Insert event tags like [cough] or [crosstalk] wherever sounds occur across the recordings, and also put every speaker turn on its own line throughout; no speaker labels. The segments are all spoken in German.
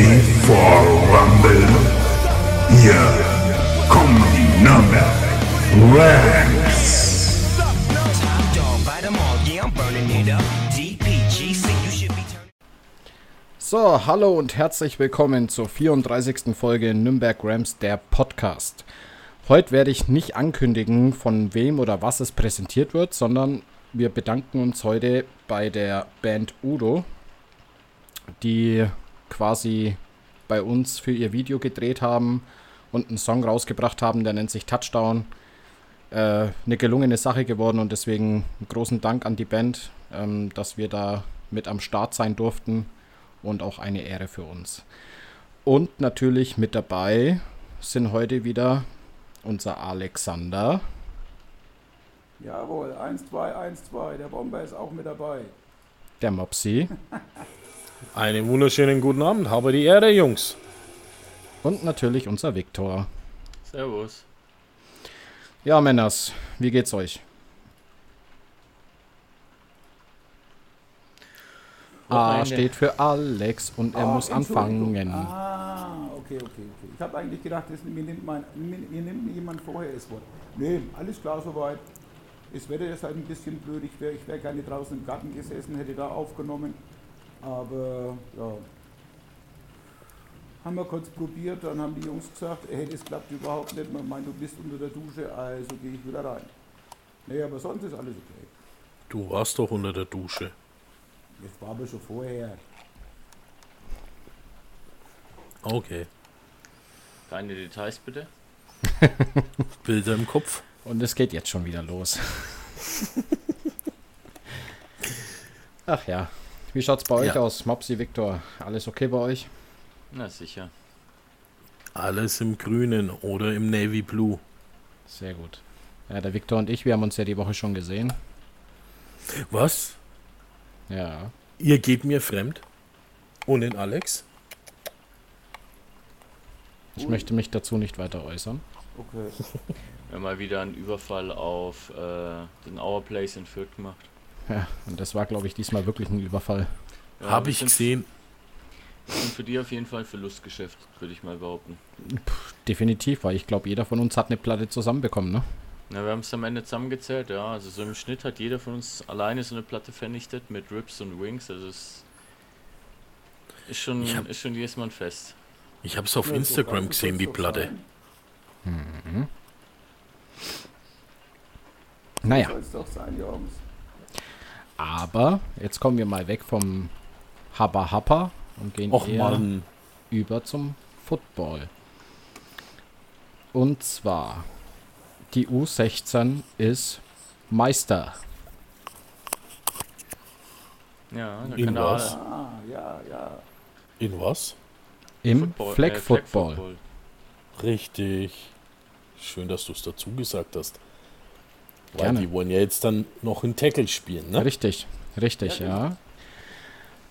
ready for Rumble? Hier kommen die Nürnberg Rams.
So, hallo und herzlich willkommen zur 34. Folge Nürnberg Rams, der Podcast. Heute werde ich nicht ankündigen, von wem oder was es präsentiert wird, sondern wir bedanken uns heute bei der Band Udo, die quasi bei uns für ihr Video gedreht haben und einen Song rausgebracht haben, der nennt sich Touchdown. Äh, eine gelungene Sache geworden und deswegen einen großen Dank an die Band, ähm, dass wir da mit am Start sein durften und auch eine Ehre für uns. Und natürlich mit dabei sind heute wieder unser Alexander.
Jawohl, 1, 2, 1, 2. Der Bomber ist auch mit dabei.
Der Mopsi. [laughs]
Einen wunderschönen guten Abend, habe die Ehre, Jungs.
Und natürlich unser Viktor.
Servus.
Ja, Männers, wie geht's euch? A steht für Alex und er
Ah,
muss anfangen.
Ah, okay, okay, okay. Ich habe eigentlich gedacht, das, mir, nimmt mein, mir, mir nimmt jemand vorher das Wort. Nee, alles klar soweit. Das Wetter ist halt ein bisschen blöd. Ich wäre ich wär gerne draußen im Garten gesessen, hätte da aufgenommen. Aber ja. Haben wir kurz probiert, dann haben die Jungs gesagt, hey, das klappt überhaupt nicht. Man meint, du bist unter der Dusche, also gehe ich wieder rein. Nee, aber sonst ist alles okay.
Du warst doch unter der Dusche.
Das war aber schon vorher.
Okay.
Keine Details bitte. [laughs]
Bilder im Kopf.
Und es geht jetzt schon wieder los. [laughs] Ach ja. Wie schaut's bei euch
Ja.
aus, Mopsi, Viktor? Alles okay bei euch?
Na sicher.
Alles im Grünen oder im Navy Blue.
Sehr gut. Ja, der Viktor und ich, wir haben uns ja die Woche schon gesehen.
Was?
Ja.
Ihr geht mir fremd? Und in Alex?
Ich möchte mich dazu nicht weiter äußern.
Okay. [laughs]
Haben mal wieder einen Überfall auf äh, den Our Place in Fürth gemacht.
Ja, und das war, glaube ich, diesmal wirklich ein Überfall.
Ja,
Habe ich gesehen.
sind für die auf jeden Fall ein Verlustgeschäft, würde ich mal behaupten.
Definitiv, weil ich glaube, jeder von uns hat eine Platte zusammenbekommen, ne?
Na, wir haben es am Ende zusammengezählt, ja. Also so im Schnitt hat jeder von uns alleine so eine Platte vernichtet mit Rips und Wings. Also es ist schon,
hab-
ist schon jedes Mal ein Fest.
Ich habe es auf
Ja, so
Instagram
es
gesehen, die
doch
Platte.
sein.
Naja,
Soll es doch sein, Jungs.
Aber jetzt kommen wir mal weg vom Habba Happa und gehen
Och
eher
Mann.
über zum Football. Und zwar, die U16 ist Meister.
Ja, da
In
kann
was?
Ah, ja, ja.
In was?
Im
Football-
Flag
äh,
Football.
Football.
Richtig. Schön, dass du es dazu gesagt hast. Weil
Gerne.
die wollen ja jetzt dann noch in Tackle spielen, ne?
Richtig, richtig,
Ja,
ja.
genau.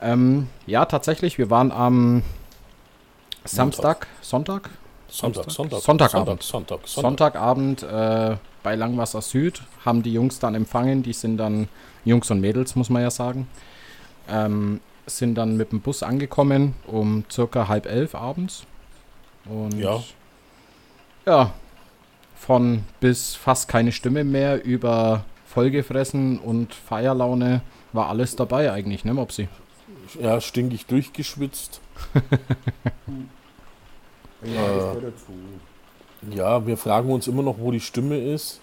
Ähm, ja, tatsächlich, wir waren am Samstag, Sonntag?
Sonntag, Sonntag.
Sonntagabend.
Sonntag, Sonntag.
Sonntagabend äh, bei Langwasser Süd haben die Jungs dann empfangen. Die sind dann, Jungs und Mädels, muss man ja sagen, ähm, sind dann mit dem Bus angekommen um circa halb elf abends. Und
Ja.
ja, von bis fast keine Stimme mehr über vollgefressen und Feierlaune war alles dabei eigentlich, ne, Mopsi?
Ja, stinkig durchgeschwitzt. [laughs]
Ja, dazu.
Ja, wir fragen uns immer noch, wo die Stimme ist.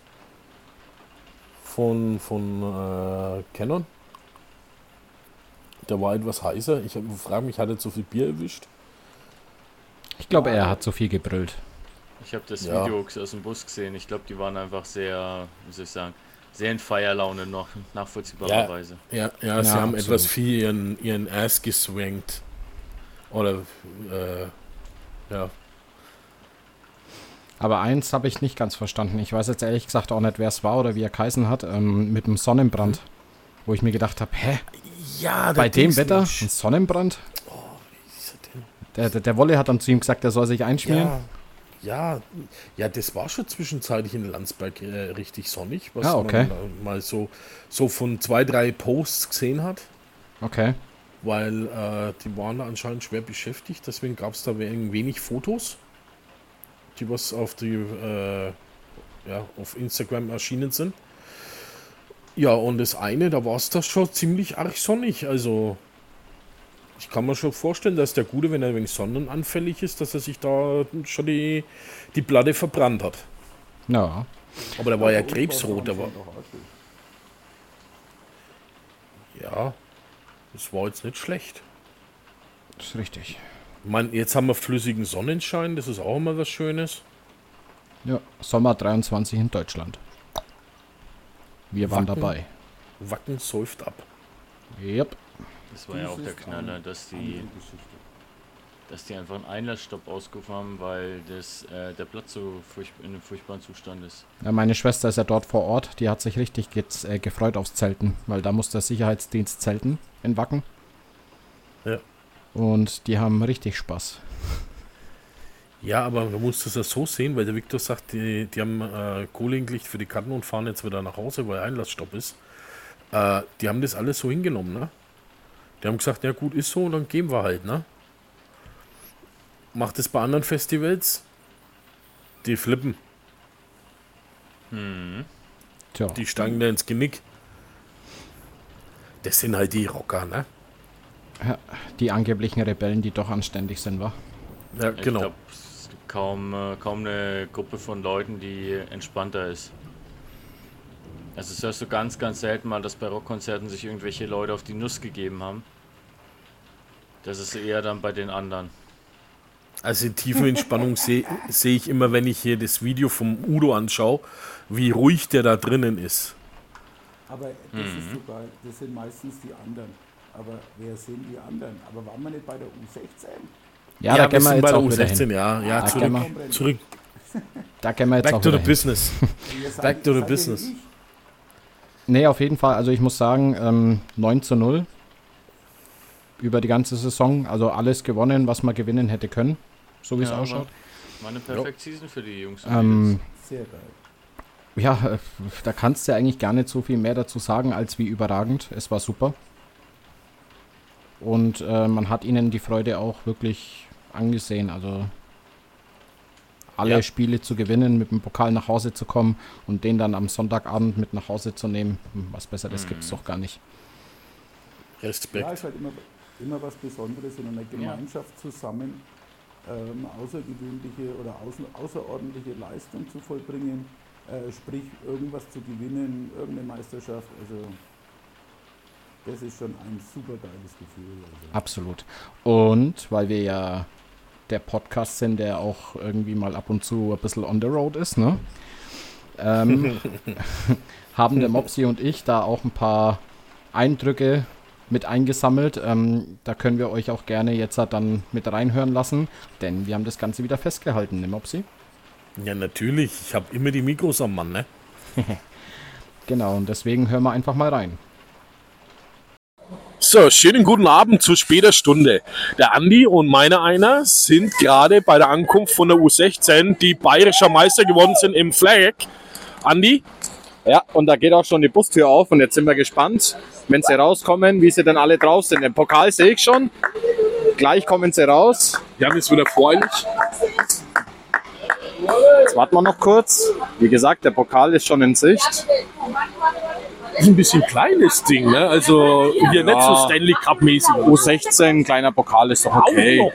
Von, von äh, Canon. Der war etwas heißer. Ich frage mich, hat er zu viel Bier erwischt?
Ich glaube, er hat zu viel gebrüllt.
Ich habe das
Ja.
Video aus dem Bus gesehen. Ich glaube, die waren einfach sehr, wie soll ich sagen, sehr in Feierlaune noch, nachvollziehbarerweise.
Ja, ja, sie
Ja,
haben
absolut.
etwas viel ihren, ihren Ass geswankt. Oder, äh, ja.
Aber eins habe ich nicht ganz verstanden. Ich weiß jetzt ehrlich gesagt auch nicht, wer es war oder wie er geheißen hat, ähm, mit dem Sonnenbrand. Wo ich mir gedacht habe, hä,
Ja,
bei dem Wetter ein Sonnenbrand? Der, der, der Wolle hat dann zu ihm gesagt, er soll sich einschmieren.
Ja, ja, ja, das war schon zwischenzeitlich in Landsberg äh, richtig sonnig, was
Ah, okay.
man äh, mal so, so von zwei, drei Posts gesehen hat.
Okay.
weil äh, die waren da anscheinend schwer beschäftigt. Deswegen gab es da we- wenig Fotos, die was auf die äh, ja, auf Instagram erschienen sind. Ja, und das eine, da war es das schon ziemlich arg sonnig. Also ich kann mir schon vorstellen, dass der Gute, wenn er wenig sonnenanfällig ist, dass er sich da schon die, die Platte verbrannt hat.
Ja.
Aber der war ja
Und
krebsrot, der war. Ja, das war jetzt nicht schlecht.
Das ist richtig.
Ich meine, jetzt haben wir flüssigen Sonnenschein, das ist auch immer was Schönes.
Ja, Sommer 23 in Deutschland. Wir waren
Wacken.
dabei.
Wacken säuft ab.
Yep.
Das war ja auch
Das
der Knaller, dass die, dass die einfach einen Einlassstopp ausgerufen haben, weil das, äh, der Platz so furch in einem furchtbaren Zustand ist.
Ja, meine Schwester ist ja dort vor Ort. Die hat sich richtig gez- äh, gefreut aufs Zelten, weil da muss der Sicherheitsdienst zelten in Wacken.
Ja.
Und die haben richtig Spaß.
Ja, aber man muss das ja so sehen, weil der Viktor sagt, die, die haben äh, Kohlenglicht für die Karten und fahren jetzt wieder nach Hause, weil Einlassstopp ist. Äh, die haben das alles so hingenommen, ne? Die haben gesagt, ja gut, ist so, dann gehen wir halt, ne? Macht es bei anderen Festivals? Die flippen,
Tja,
die steigen da ins Genick. Das sind halt die Rocker, ne?
die angeblichen Rebellen, die doch anständig sind, wa?
Ja,
Ich
genau.
glaube, es gibt kaum, äh, kaum eine Gruppe von Leuten, die entspannter ist. Also es hörst du ganz, ganz selten mal, dass bei Rockkonzerten sich irgendwelche Leute auf die Nuss gegeben haben. Das ist eher dann bei den anderen.
Also tiefe Entspannung [laughs] sehe seh ich immer, wenn ich hier das Video vom Udo anschaue, wie ruhig der da drinnen ist.
Aber das ist so geil. Das sind meistens die anderen. Aber wer sind die anderen? Aber waren wir nicht bei der U16?
Ja, da gehen wir jetzt
bei der
auch wieder
U16,
hin.
ja. Ja,
Da
zurück,
gehen
wir-
zurück.
Da gehen wir jetzt
Back
auch
to the
hin.
business. Back to the business.
Nee, auf jeden Fall. Also ich muss sagen, ähm, 9 zu 0 über die ganze Saison. Also alles gewonnen, was man gewinnen hätte können, so wie es
Ja,
ausschaut.
War eine Perfect Season für die Jungs. und
Ähm.
Sehr geil.
ja, äh, da kannst du ja eigentlich gar nicht so viel mehr dazu sagen, als wie überragend. Es war super. Und äh, man hat ihnen die Freude auch wirklich angesehen. Also alle
Ja.
Spiele zu gewinnen, mit dem Pokal nach Hause zu kommen und den dann am Sonntagabend mit nach Hause zu nehmen. Hm, Was Besseres gibt es doch gar nicht.
Ja,
Respekt.
ist halt immer, immer was Besonderes in einer Gemeinschaft zusammen ähm, außergewöhnliche oder außen, außerordentliche Leistung zu vollbringen, äh, sprich irgendwas zu gewinnen, irgendeine Meisterschaft. Also das ist schon ein super geiles Gefühl. Also.
Absolut. Und weil wir ja der Podcast sind, der auch irgendwie mal ab und zu ein bisschen on the road ist, ne? Ähm, [laughs] haben der Mopsi und ich da auch ein paar Eindrücke mit eingesammelt. Ähm, da können wir euch auch gerne jetzt dann mit reinhören lassen, denn wir haben das Ganze wieder festgehalten, ne Mopsi?
Ja, natürlich. Ich habe immer die Mikros am Mann, ne? [laughs]
Genau, und deswegen hören wir einfach mal rein.
So, schönen guten Abend zu später Stunde. Der Andi und meine einer sind gerade bei der Ankunft von der U16, die bayerischer Meister geworden sind im Flag. Andi,
Ja, und da geht auch schon die Bustür auf und jetzt sind wir gespannt, wenn sie rauskommen, wie sie dann alle drauf sind. Den Pokal sehe ich schon. Gleich kommen sie raus.
wir haben jetzt wieder freundlich.
Jetzt warten wir noch kurz. Wie gesagt, der Pokal ist schon in Sicht.
Ist ein bisschen kleines Ding, ne? Also hier nicht so Stanley Cup mäßig.
U16, kleiner Pokal ist doch okay.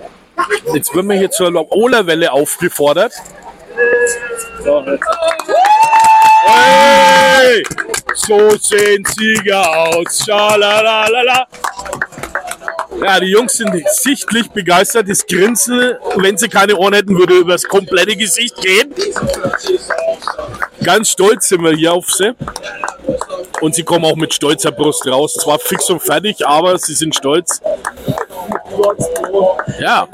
Jetzt werden wir hier zur Ola-Welle aufgefordert. Hey! So sehen Sieger aus. Schalalalala. Ja, die Jungs sind sichtlich begeistert. Das Grinsen, wenn sie keine Ohren hätten, würde über das komplette Gesicht gehen. Ganz stolz sind wir hier auf sie. Und sie kommen auch mit stolzer Brust raus. Zwar fix und fertig, aber sie sind stolz. Ja.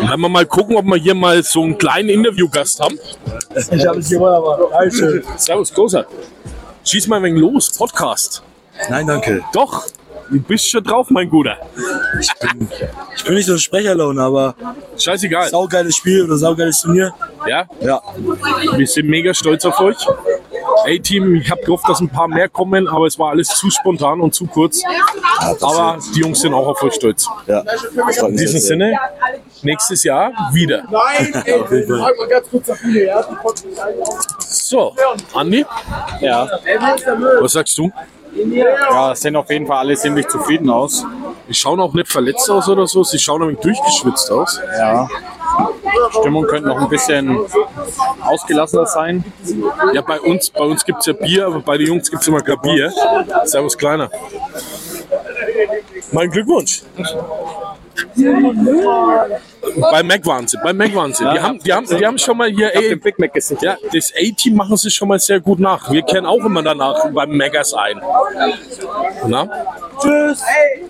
Dann wir mal gucken, ob wir hier mal so einen kleinen Interviewgast haben.
Ich habe es gewonnen, aber Dankeschön.
Servus, Großer. Schieß mal ein wenig los, Podcast.
Nein, danke.
Doch, du bist schon drauf, mein Guter.
Ich bin nicht so ein Sprecherlohn, aber
Scheißegal.
saugeiles Spiel oder saugeiles Turnier.
Ja,
Ja,
wir sind mega stolz auf euch.
A-Team, ich habe gehofft, dass ein paar mehr kommen, aber es war alles zu spontan und zu kurz. Aber die Jungs sind auch auf euch stolz.
Ja.
In diesem Sinne, nächstes Jahr wieder. [laughs] So, Andi,
Ja.
was sagst du?
Ja, sehen auf jeden Fall alle ziemlich zufrieden aus.
Die schauen auch nicht verletzt aus oder so, sie schauen nämlich durchgeschwitzt aus.
Ja. Stimmung könnte noch ein bisschen ausgelassener sein.
Ja, bei uns, bei uns gibt es ja Bier, aber bei den Jungs gibt es immer kein Bier. Servus, Kleiner. Mein Glückwunsch. Bei Mac waren sie, bei Mac waren sie. Die haben, die haben, die haben schon mal hier, ey,
Big Mac gesichert.
ja, das A-Team machen sie schon mal sehr gut nach. Wir kennen auch immer danach beim Megas ein. Na? Tschüss.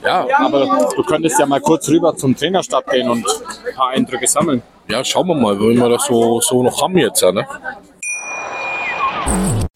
Ja,
Aber du könntest ja mal kurz rüber zum Trainerstab gehen und ein paar Eindrücke sammeln.
ja, schauen wir mal, wenn wir das so, so noch haben jetzt, ja, ne?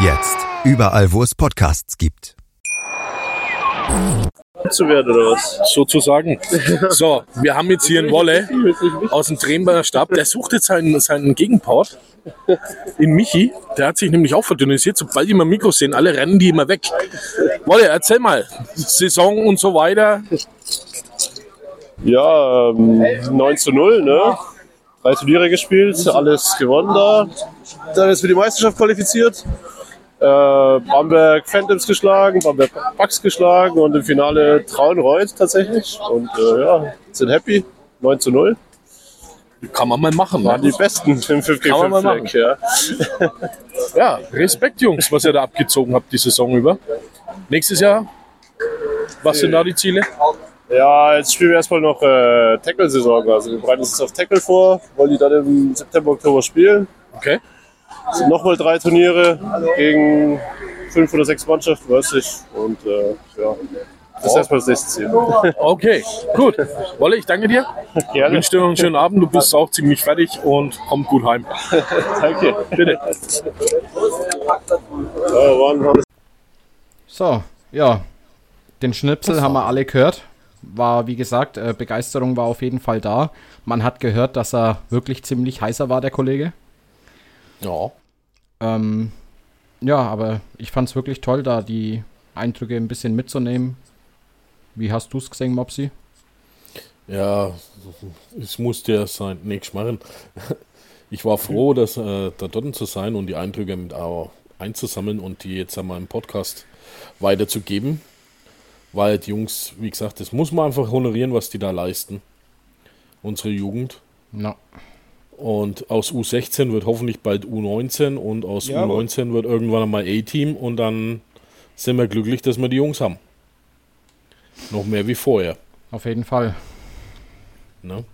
Jetzt überall, wo es Podcasts gibt.
zu werden oder was? Sozusagen. [laughs] So, wir haben jetzt hier einen Wolle aus dem Trembacher Stab. Der sucht jetzt seinen, seinen Gegenpart in Michi. Der hat sich nämlich auch verdünnisiert. Sobald die mal Mikros sehen, alle rennen die immer weg. Wolle, erzähl mal. Saison und so weiter.
Ja, ähm, 9 zu 0, ne? Drei Turniere gespielt, alles gewonnen da. Dann ist für die Meisterschaft qualifiziert. Äh, Bamberg Phantoms geschlagen, Bamberg Bucks geschlagen und im Finale Traunreuth tatsächlich. Und äh, ja, sind happy. 9 zu 0.
Kann man mal machen.
Waren
Ne?
die Besten im 5 gegen
Kann man
5
mal
Fleck, ja.
Ja, Respekt, Jungs, was ihr da abgezogen habt die Saison über. Nächstes Jahr, was sind da die Ziele?
Ja, jetzt spielen wir erstmal noch äh, Tackle-Saison. Also wir bereiten uns jetzt auf Tackle vor, wollen die dann im September, Oktober spielen.
Okay.
Sind nochmal drei Turniere gegen fünf oder sechs Mannschaften, weiß ich. Und äh, ja, das ist erstmal das nächste Ziel. [laughs]
Okay, gut. Wolle, ich danke dir. [laughs]
Gerne.
wünsche dir noch einen schönen Abend. Du bist auch ziemlich fertig und komm gut heim. [laughs]
Danke.
Bitte.
So, ja. Den Schnipsel haben wir alle gehört. War, wie gesagt, äh, Begeisterung war auf jeden Fall da. Man hat gehört, dass er wirklich ziemlich heißer war, der Kollege.
Ja.
Ähm, ja, aber ich fand es wirklich toll, da die Eindrücke ein bisschen mitzunehmen. Wie hast du es gesehen, Mopsi?
Ja, es musste ja sein. Nichts machen. Ich war froh, dass äh, da dort zu sein und die Eindrücke mit auch einzusammeln und die jetzt an meinem Podcast weiterzugeben. Weil die Jungs, wie gesagt, das muss man einfach honorieren, was die da leisten. Unsere Jugend.
Na,
Und aus U16 wird hoffentlich bald U19 und aus
Ja, aber-
U19 wird irgendwann einmal A-Team und dann sind wir glücklich, dass wir die Jungs haben. Noch mehr wie vorher.
auf jeden Fall.
Ne?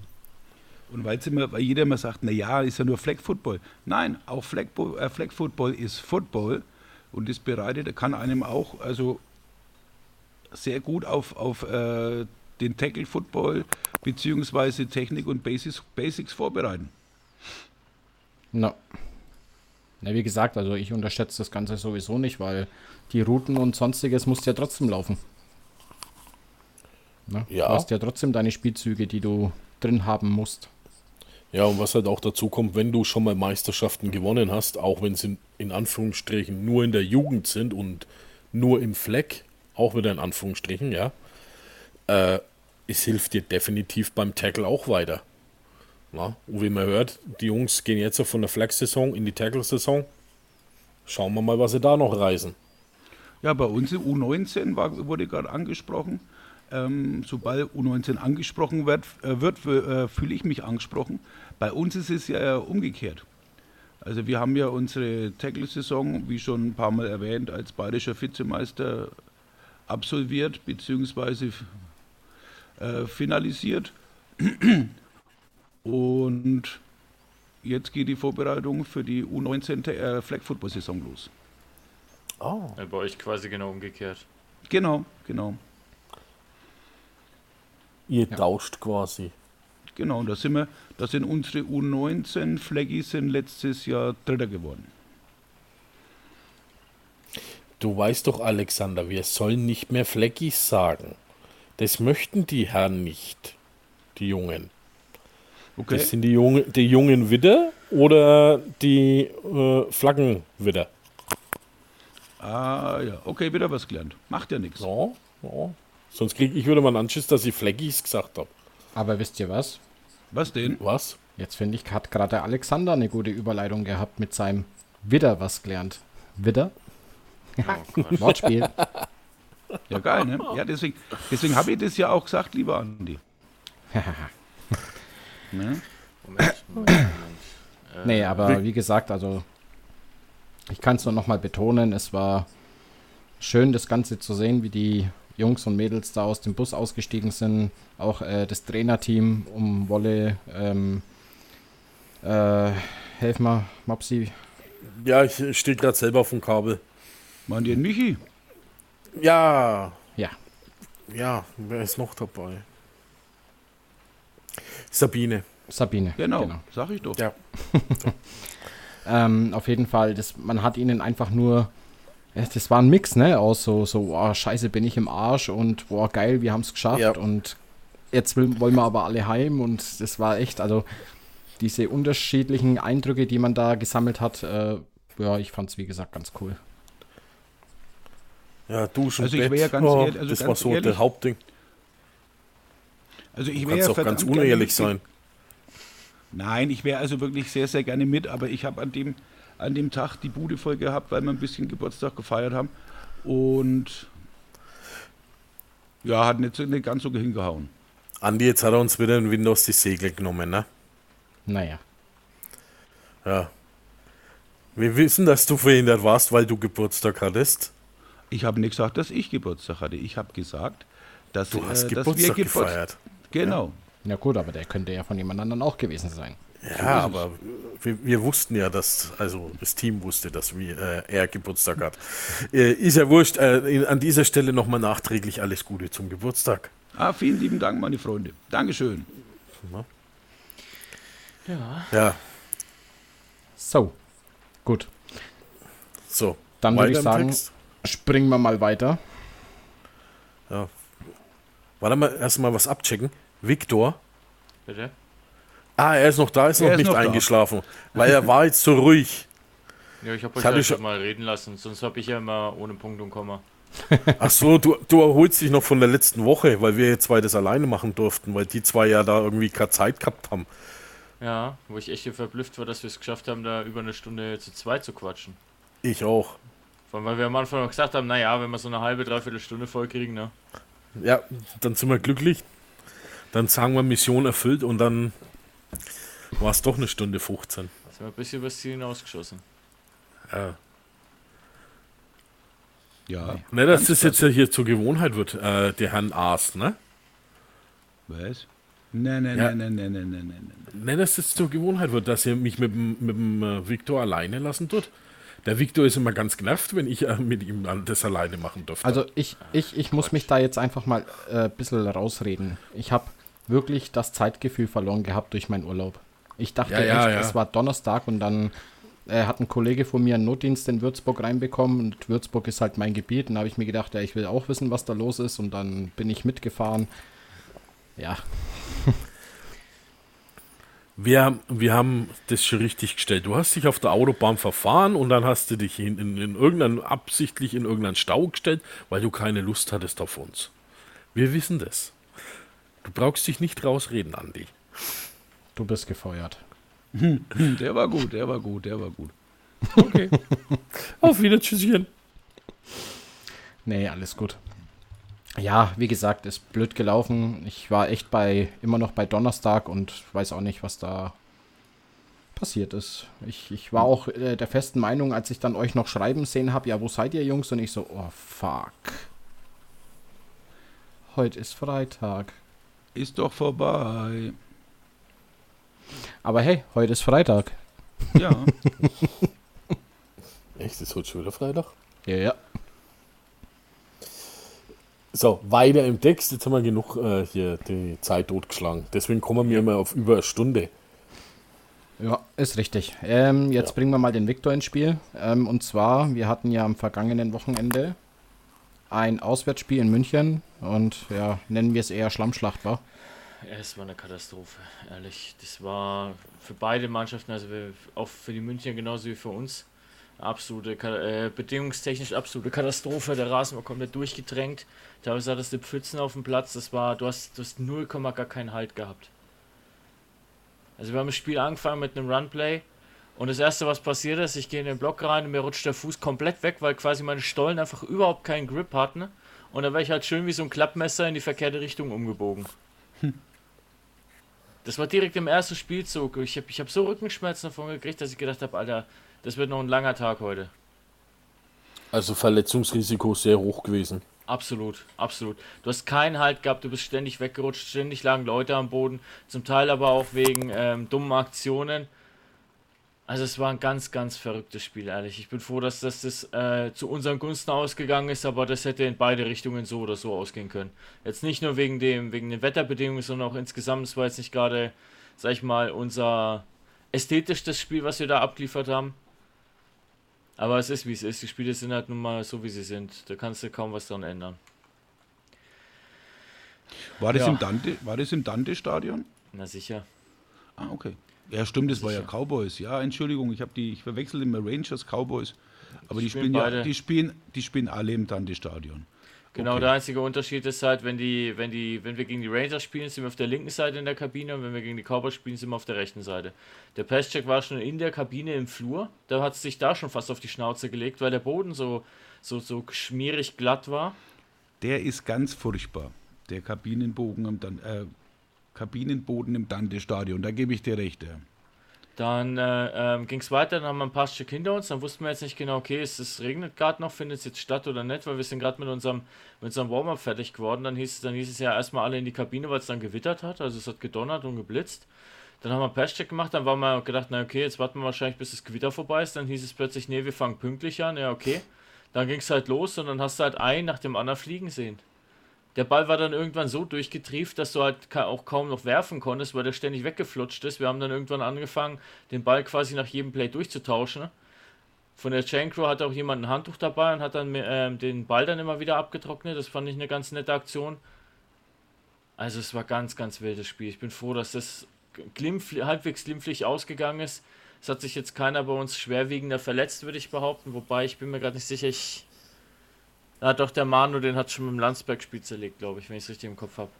Und weil, immer, weil jeder immer sagt, na ja, ist ja nur Flag Football. Nein, auch Flag, äh, Flag Football ist Football und das bereitet, kann einem auch also sehr gut auf, auf äh, den Tackle Football beziehungsweise Technik und Basics, Basics vorbereiten.
Na. Na, wie gesagt, also ich unterschätze das Ganze sowieso nicht, weil die Routen und sonstiges musst ja trotzdem laufen. Na,
Ja.
Du hast ja trotzdem deine Spielzüge, die du drin haben musst.
Ja, und was halt auch dazu kommt, wenn du schon mal Meisterschaften gewonnen hast, auch wenn sie in Anführungsstrichen nur in der Jugend sind und nur im Fleck, auch wieder in Anführungsstrichen, ja, äh, es hilft dir definitiv beim Tackle auch weiter. Na? Und wie man hört, die Jungs gehen jetzt von der Flex-Saison in die Tackle-Saison. Schauen wir mal, was sie da noch reisen.
Ja, bei uns im U19 war, wurde gerade angesprochen. Ähm, sobald U19 angesprochen wird, äh, wird äh, fühle ich mich angesprochen. Bei uns ist es ja umgekehrt. Also wir haben ja unsere Tackle-Saison, wie schon ein paar Mal erwähnt, als bayerischer Vizemeister absolviert bzw. Äh, finalisiert. Und jetzt geht die Vorbereitung für die U19 äh, Flag Football Saison los.
Oh.
Bei euch quasi genau umgekehrt.
Genau, genau.
Ihr tauscht quasi.
Genau, und da sind wir, da sind unsere U19 Flaggies sind letztes Jahr Dritter geworden.
Du weißt doch, Alexander, wir sollen nicht mehr Fleckis sagen. Das möchten die Herren nicht, die Jungen.
Okay.
Das sind die, Junge, die jungen Widder oder die äh, Flaggenwidder?
Ah ja, okay, wieder was gelernt. Macht ja nichts.
Ja, ja. Sonst kriege ich wieder mal einen Anschiss, dass ich Fleckis gesagt habe.
Aber wisst ihr was?
Was denn?
Was?
Jetzt finde ich, hat gerade der Alexander eine gute Überleitung gehabt mit seinem Widder was gelernt. Widder? Wortspiel.
Ja, geil, ne? Ja, deswegen, deswegen habe ich das ja auch gesagt, lieber Andi. [laughs] ne?
Moment, [clears throat] Moment, Moment. Äh,
Nee, aber wie gesagt, also ich kann es nur nochmal betonen, es war schön, das Ganze zu sehen, wie die Jungs und Mädels da aus dem Bus ausgestiegen sind. Auch äh, das Trainerteam um Wolle. Ähm, äh, helf mal, Mopsi.
Ja, ich stehe gerade selber auf dem Kabel.
Meint ihr Michi?
Ja.
Ja.
Ja, wer ist noch dabei? Sabine.
Sabine.
Genau, sag ich doch.
Ja. [laughs]
Ähm, auf jeden Fall, das, man hat ihnen einfach nur, ja, das war ein Mix, ne, aus so, so, oh, scheiße, bin ich im Arsch und boah, geil, wir haben es geschafft
Ja.
und jetzt will, wollen wir aber alle heim und das war echt, also diese unterschiedlichen Eindrücke, die man da gesammelt hat, äh, ja, ich fand es wie gesagt ganz cool.
Ja, Duschen,
Also ich
Bett.
ja ganz
oh,
ehrlich- also
das
ganz
war so
ehrlich,
der Hauptding.
Also ich wäre
doch ganz unehrlich sein.
Nein, ich wäre also wirklich sehr, sehr gerne mit, aber ich habe an dem, an dem Tag die Bude voll gehabt, weil wir ein bisschen Geburtstag gefeiert haben. Und ja, hat nicht, so- nicht ganz so hingehauen.
Andi, jetzt hat er uns wieder in Windows die Segel genommen, ne?
Naja.
Ja. Wir wissen, dass du verhindert warst, weil du Geburtstag hattest.
Ich habe nicht gesagt, dass ich Geburtstag hatte. Ich habe gesagt, dass,
Du hast
äh, dass
Geburtstag
wir Geburt-
gefeiert.
Genau.
Ja gut, aber der könnte ja von jemand anderem auch gewesen sein.
Ja, aber wir, wir wussten ja, dass, also das Team wusste, dass wir, äh, er Geburtstag hat. [laughs] Äh, ist ja wurscht. Äh, an dieser Stelle nochmal nachträglich alles Gute zum Geburtstag.
Ah, vielen lieben Dank, meine Freunde. Dankeschön.
Ja.
Ja,
So, gut.
so.
Dann würde ich sagen,
Text.
springen wir mal weiter.
Ja. Warte mal, erstmal was abchecken. Viktor.
Bitte?
Ah, er ist noch da, ist
Er
noch
ist
nicht
noch da.
eingeschlafen. Weil er war jetzt so ruhig.
Ja, ich habe
Ich
euch halt
schon-
schon mal reden lassen, sonst habe ich ja immer ohne Punkt und Komma.
Ach so, du, du erholst dich noch von der letzten Woche, weil wir jetzt zwei das alleine machen durften, weil die zwei ja da irgendwie keine Zeit gehabt haben.
Ja, wo ich echt verblüfft war, dass wir es geschafft haben, da über eine Stunde zu zweit zu quatschen.
Ich auch.
Vor allem, weil wir am Anfang noch gesagt haben, naja, wenn wir so eine halbe, dreiviertel Stunde voll kriegen, ne?
Ja, dann sind wir glücklich. Dann sagen wir Mission erfüllt und dann war es doch eine Stunde 15.
Sind wir ein bisschen übers Ziel hinausgeschossen.
Ja.
Ja.
Ne, dass das jetzt ja hier zur Gewohnheit wird, äh, der Herrn Aas, ne?
Was? Nein, nein,
Ja.
nein, nein, nein, nein, nein, nein. nein.
Ne, dass das zur Gewohnheit wird, dass ihr mich mit, dem- mit dem äh, Viktor alleine lassen tut. Der Viktor ist immer ganz genervt, wenn ich äh, mit ihm das alleine machen durfte.
Also ich, ich, ich muss mich da jetzt einfach mal äh, ein bisschen rausreden. Ich habe wirklich das Zeitgefühl verloren gehabt durch meinen Urlaub. Ich dachte
Ja, ja,
echt,
ja.
es war Donnerstag und dann äh, hat ein Kollege von mir einen Notdienst in Würzburg reinbekommen und Würzburg ist halt mein Gebiet. Und da habe ich mir gedacht, ja, ich will auch wissen, was da los ist und dann bin ich mitgefahren. Ja, [laughs]
Wir, haben- wir haben das schon richtig gestellt. Du hast dich auf der Autobahn verfahren und dann hast du dich in, in, in irgendein, absichtlich in irgendeinen Stau gestellt, weil du keine Lust hattest auf uns. Wir wissen das. Du brauchst dich nicht rausreden, Andi.
du bist gefeuert. [laughs]
Der war gut, der war gut, der war gut.
Okay. [laughs] auf Wiedersehen.
Nee, alles gut. Ja, wie gesagt, ist blöd gelaufen. Ich war echt bei immer noch bei Donnerstag und weiß auch nicht, was da passiert ist. Ich, ich war auch äh, der festen Meinung, als ich dann euch noch schreiben sehen habe, ja, wo seid ihr Jungs? Und ich so, oh fuck. Heute ist Freitag.
Ist doch vorbei.
Aber hey, heute ist Freitag.
Ja. [laughs]
Echt, ist heute schon wieder Freitag?
Ja, ja.
So, weiter im Text. Jetzt haben wir genug äh, hier die Zeit totgeschlagen. Deswegen kommen wir immer auf über eine Stunde.
Ja, ist richtig. Ähm, jetzt bringen wir mal den Viktor ins Spiel. Ähm, und zwar, wir hatten ja am vergangenen Wochenende ein Auswärtsspiel in München und ja, nennen wir es eher Schlammschlacht, war.
Ja, es war eine Katastrophe, ehrlich. Das war für beide Mannschaften, also wir- auch für die Münchner genauso wie für uns, absolute, äh, bedingungstechnisch absolute Katastrophe. Der Rasen war komplett durchgedrängt. Teilweise hattest du Pfützen auf dem Platz. Das war, du hast, du hast 0, gar keinen Halt gehabt. Also wir haben das Spiel angefangen mit einem Runplay und das erste, was passiert ist, ich gehe in den Block rein und mir rutscht der Fuß komplett weg, weil quasi meine Stollen einfach überhaupt keinen Grip hatten. Und dann war ich halt schön wie so ein Klappmesser in die verkehrte Richtung umgebogen. [laughs] Das war direkt im ersten Spielzug. Ich habe ich hab so Rückenschmerzen davon gekriegt, dass ich gedacht habe, Alter, das wird noch ein langer Tag heute.
Also Verletzungsrisiko sehr hoch gewesen.
Absolut, absolut. Du hast keinen Halt gehabt, du bist ständig weggerutscht, ständig lagen Leute am Boden, zum Teil aber auch wegen ähm, dummen Aktionen. Also es war ein ganz, ganz verrücktes Spiel, ehrlich. Ich bin froh, dass das, das äh, zu unseren Gunsten ausgegangen ist, aber das hätte in beide Richtungen so oder so ausgehen können. Jetzt nicht nur wegen dem, wegen den Wetterbedingungen, sondern auch insgesamt, es war jetzt nicht gerade, sag ich mal, unser ästhetischstes Spiel, was wir da abgeliefert haben. Aber es ist wie es ist. Die Spiele sind halt nun mal so wie sie sind. Da kannst du kaum was dran ändern.
War das
Ja.
im Dante, war das im Dante-Stadion?
Na sicher.
Ah, okay. Ja, stimmt, das war ja. Cowboys. Ja, Entschuldigung, ich habe die, ich verwechsel immer Rangers, Cowboys. Aber die
Spielen
spielen, ja, die spielen, die spielen alle im Dante-Stadion.
Genau,
Okay.
der einzige Unterschied ist halt, wenn die, wenn die, wenn wir gegen die Rangers spielen, sind wir auf der linken Seite in der Kabine und wenn wir gegen die Cowboys spielen, sind wir auf der rechten Seite. Der Passcheck war schon in der Kabine im Flur, da hat es sich da schon fast auf die Schnauze gelegt, weil der Boden so, so, so schmierig glatt war.
Der ist ganz furchtbar. Der Kabinenbogen am Dan äh, Kabinenboden im Dante-Stadion. Da gebe ich dir recht. Ja.
Dann äh, ähm, ging es weiter, dann haben wir ein paar Stück hinter uns, dann wussten wir jetzt nicht genau, okay, ist es regnet gerade noch, findet es jetzt statt oder nicht, weil wir sind gerade mit unserem, mit unserem Warm-up fertig geworden. Dann hieß, es, dann hieß es ja erstmal alle in die Kabine, weil es dann gewittert hat, also es hat gedonnert und geblitzt. Dann haben wir einen Patchcheck gemacht, dann waren wir gedacht, na okay, jetzt warten wir wahrscheinlich, bis das Gewitter vorbei ist. Dann hieß es plötzlich, nee, wir fangen pünktlich an, ja okay. Dann ging es halt los und dann hast du halt einen nach dem anderen fliegen sehen. Der Ball war dann irgendwann so durchgetrieft, dass du halt auch kaum noch werfen konntest, weil der ständig weggeflutscht ist. Wir haben dann irgendwann angefangen, den Ball quasi nach jedem Play durchzutauschen. Von der Chain Crew hat auch jemand ein Handtuch dabei und hat dann ähm, den Ball dann immer wieder abgetrocknet. Das fand ich eine ganz nette Aktion. Also es war ganz, ganz wildes Spiel. Ich bin froh, dass das glimpfli halbwegs glimpflich ausgegangen ist. Es hat sich jetzt keiner bei uns schwerwiegender verletzt, würde ich behaupten. Wobei ich bin mir gerade nicht sicher, ich da hat doch der Manu, den hat schon mit dem Landsberg-Spiel zerlegt, glaube ich, wenn ich es richtig im Kopf habe.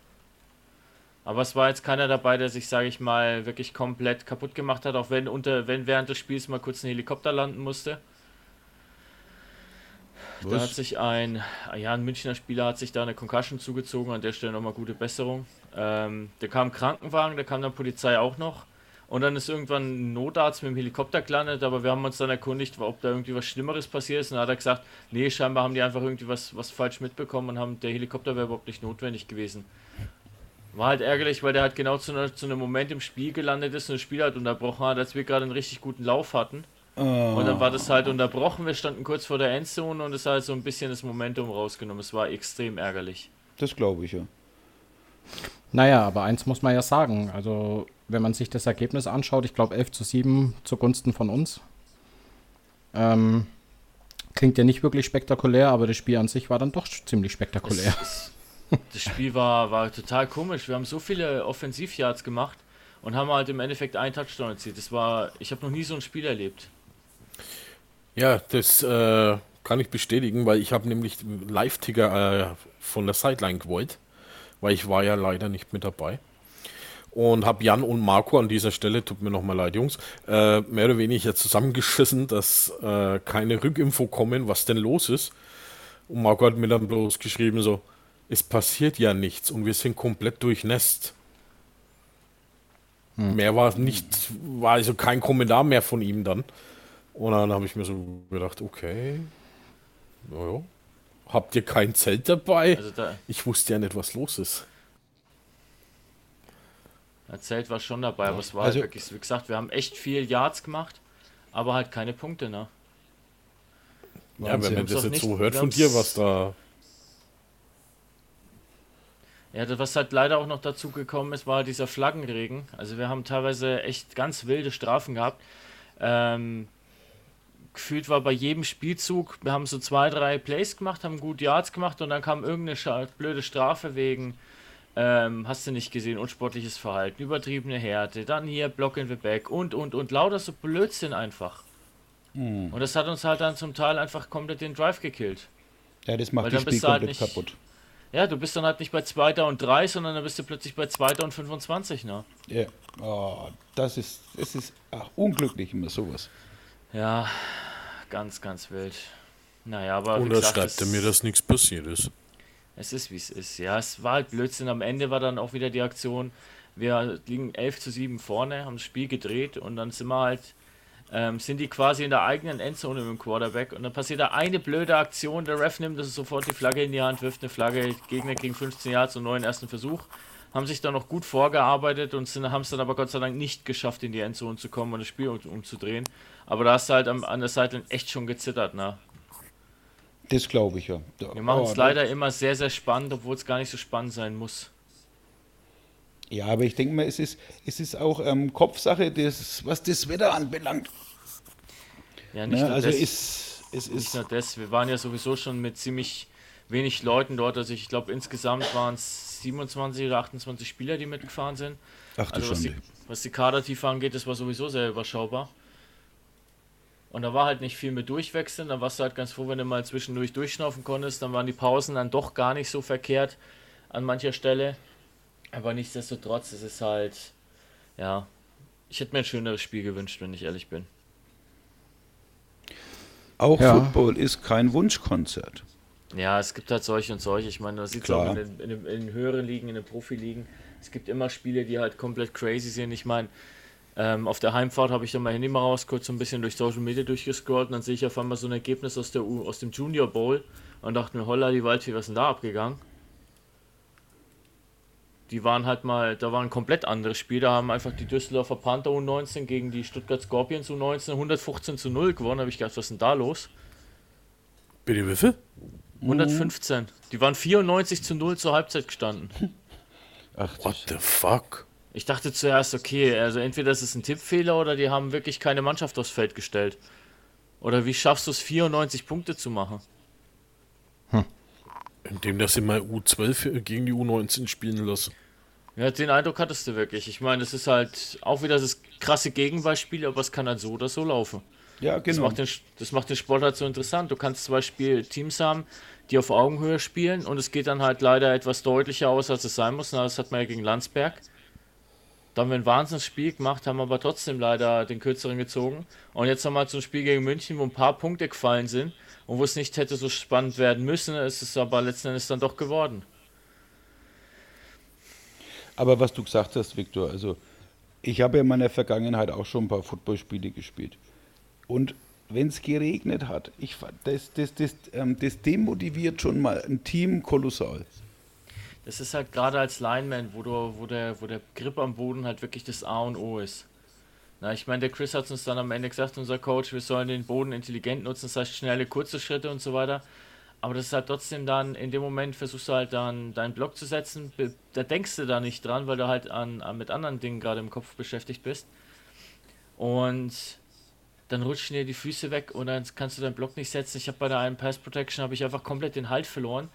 Aber es war jetzt keiner dabei, der sich, sage ich mal, wirklich komplett kaputt gemacht hat, auch wenn, unter, wenn während des Spiels mal kurz ein Helikopter landen musste. Da hat sich ein, ja, ein Münchner Spieler hat sich da eine Concussion zugezogen, an der Stelle nochmal gute Besserung. Ähm, da kam ein Krankenwagen, da kam dann Polizei auch noch. Und dann ist irgendwann ein Notarzt mit dem Helikopter gelandet, aber wir haben uns dann erkundigt, ob da irgendwie was Schlimmeres passiert ist. Und dann hat er gesagt, nee, scheinbar haben die einfach irgendwie was, was falsch mitbekommen und haben, der Helikopter wäre überhaupt nicht notwendig gewesen. War halt ärgerlich, weil der halt genau zu, zu einem Moment im Spiel gelandet ist und das Spiel halt unterbrochen hat, als wir gerade einen richtig guten Lauf hatten. Und dann war das halt unterbrochen, wir standen kurz vor der Endzone und es hat halt so ein bisschen das Momentum rausgenommen. Es war extrem ärgerlich.
Das glaube ich, ja.
Naja, aber eins muss man ja sagen. Also, wenn man sich das Ergebnis anschaut, ich glaube 11 zu 7 zugunsten von uns. Ähm, klingt ja nicht wirklich spektakulär, aber das Spiel an sich war dann doch ziemlich spektakulär.
Es, das Spiel war, war total komisch. Wir haben so viele Offensivyards gemacht und haben halt im Endeffekt einen Touchdown erzielt. Das war, ich habe noch nie so ein Spiel erlebt.
Ja, das äh, kann ich bestätigen, weil ich habe nämlich Live-Ticker äh, von der Sideline gewollt, weil ich war ja leider nicht mit dabei. Und habe Jan und Marco an dieser Stelle, tut mir nochmal leid, Jungs, äh, mehr oder weniger zusammengeschissen, dass äh, keine Rückinfo kommen, was denn los ist. Und Marco hat mir dann bloß geschrieben, so, es passiert ja nichts und wir sind komplett durchnässt. Mehr war nicht, war also kein Kommentar mehr von ihm dann. Und dann habe ich mir so gedacht, okay, naja, habt ihr kein Zelt dabei?
Also da,
Ich wusste ja nicht, was los ist.
Der Zelt war schon dabei, aber es war
Also-
halt wirklich, wie gesagt, wir haben echt viel Yards gemacht, aber halt keine Punkte, ne?
Ja, wenn
Wahnsinn.
man das jetzt
nicht-
so hört von dir, was da.
Ja, das, was halt leider auch noch dazu gekommen ist, war dieser Flaggenregen. Also wir haben teilweise echt ganz wilde Strafen gehabt. Ähm, gefühlt war bei jedem Spielzug, wir haben so zwei, drei Plays gemacht, haben gut Yards gemacht und dann kam irgendeine blöde Strafe wegen, ähm, hast du nicht gesehen, unsportliches Verhalten, übertriebene Härte, dann hier Block in the Back und, und, und, lauter so Blödsinn einfach.
Hm.
Und das hat uns halt dann zum Teil einfach komplett den Drive gekillt.
Ja, das
Weil
macht das
dann
Spiel
halt
komplett
nicht-
kaputt.
Ja, du bist dann halt nicht bei 2. und 3, sondern dann bist du plötzlich bei 2. und 25, ne?
Ja. Oh, das ist, das ist ach, unglücklich immer sowas.
Ja, ganz, ganz wild. Naja, aber wie
Oder
gesagt,
schreibt
es,
er mir, dass nichts passiert ist?
Es ist wie es ist. Ja, es war halt Blödsinn. Am Ende war dann auch wieder die Aktion, wir liegen 11 zu 7 vorne, haben das Spiel gedreht und dann sind wir halt, ähm, sind die quasi in der eigenen Endzone mit dem Quarterback und dann passiert da eine blöde Aktion, der Ref nimmt das sofort die Flagge in die Hand, wirft eine Flagge, Gegner kriegen 15 Yards und neuen ersten Versuch. Haben sich dann noch gut vorgearbeitet und haben es dann aber Gott sei Dank nicht geschafft, in die Endzone zu kommen und das Spiel um, umzudrehen. Aber da hast du halt am, an der Seite echt schon gezittert, ne?
Das glaube ich ja.
Wir machen
oh,
es
da-
leider immer sehr, sehr spannend, obwohl es gar nicht so spannend sein muss.
Ja, aber ich denke mal, es ist, es ist auch ähm, Kopfsache, das, was das Wetter anbelangt.
Ja, nicht
Ne?
nur
Also
das,
ist, es
nicht
ist
nur das. Wir waren ja sowieso schon mit ziemlich wenig Leuten dort. Also ich glaube insgesamt waren es 27 oder 28 Spieler, die mitgefahren sind.
Ach du
Also was die, was die Kadertiefe angeht, das war sowieso sehr überschaubar. Und da war halt nicht viel mit Durchwechseln. Da warst du halt ganz froh, wenn du mal zwischendurch durchschnaufen konntest. Dann waren die Pausen dann doch gar nicht so verkehrt an mancher Stelle. Aber nichtsdestotrotz, es ist halt, ja, ich hätte mir ein schöneres Spiel gewünscht, wenn ich ehrlich bin.
Auch
Ja.
Football ist kein Wunschkonzert.
Ja, es gibt halt solche und solche. Ich meine, das sieht auch in den, in, den, in den höheren Ligen, in den Profiligen. Es gibt immer Spiele, die halt komplett crazy sind. Ich meine, ähm, auf der Heimfahrt habe ich dann mein Handy mal raus, kurz so ein bisschen durch Social Media durchgescrollt und dann sehe ich auf einmal so ein Ergebnis aus, der U aus dem Junior Bowl und dachte mir, holla die Waldfee, was ist denn da abgegangen? Die waren halt mal, da war ein komplett anderes Spiel. Da haben einfach die Düsseldorfer Panther U19 gegen die Stuttgart Scorpions U19 115 zu 0 gewonnen. Habe ich gedacht, was ist denn da los?
Bitte wie viel?
115. Die waren 94 zu 0 zur Halbzeit gestanden.
Ach,
What the fuck?
Ich dachte zuerst, okay, also entweder ist es ein Tippfehler oder die haben wirklich keine Mannschaft aufs Feld gestellt. Oder wie schaffst du es, 94 Punkte zu machen?
Indem dass sie mal U12 gegen die U19 spielen lassen.
Ja, den Eindruck hattest du wirklich. Ich meine, es ist halt auch wieder das krasse Gegenbeispiel, aber es kann halt so oder so laufen.
Ja,
Das
genau.
macht, den, das macht den Sport halt so interessant. Du kannst zum Beispiel Teams haben, die auf Augenhöhe spielen und es geht dann halt leider etwas deutlicher aus, als es sein muss. Na, das hat man ja gegen Landsberg. Da haben wir ein Wahnsinnsspiel gemacht, haben aber trotzdem leider den kürzeren gezogen. Und jetzt so ein Spiel gegen München, wo ein paar Punkte gefallen sind und wo es nicht hätte so spannend werden müssen. Es ist aber letzten Endes dann doch geworden.
Aber was du gesagt hast, Viktor, also ich habe in meiner Vergangenheit auch schon ein paar Footballspiele gespielt. Und wenn es geregnet hat, ich, das, das, das, ähm, das demotiviert schon mal ein Team kolossal.
Das ist halt gerade als Lineman, wo, du, wo, der, wo der Grip am Boden halt wirklich das A und O ist. Na, ich meine, der Chris hat uns dann am Ende gesagt, unser Coach, wir sollen den Boden intelligent nutzen, das heißt schnelle, kurze Schritte und so weiter. Aber das ist halt trotzdem dann, in dem Moment versuchst du halt dann deinen Block zu setzen, da denkst du da nicht dran, weil du halt an, an mit anderen Dingen gerade im Kopf beschäftigt bist. Und dann rutschen dir die Füße weg und dann kannst du deinen Block nicht setzen. Ich habe bei der einen Pass Protection habe ich einfach komplett den Halt verloren.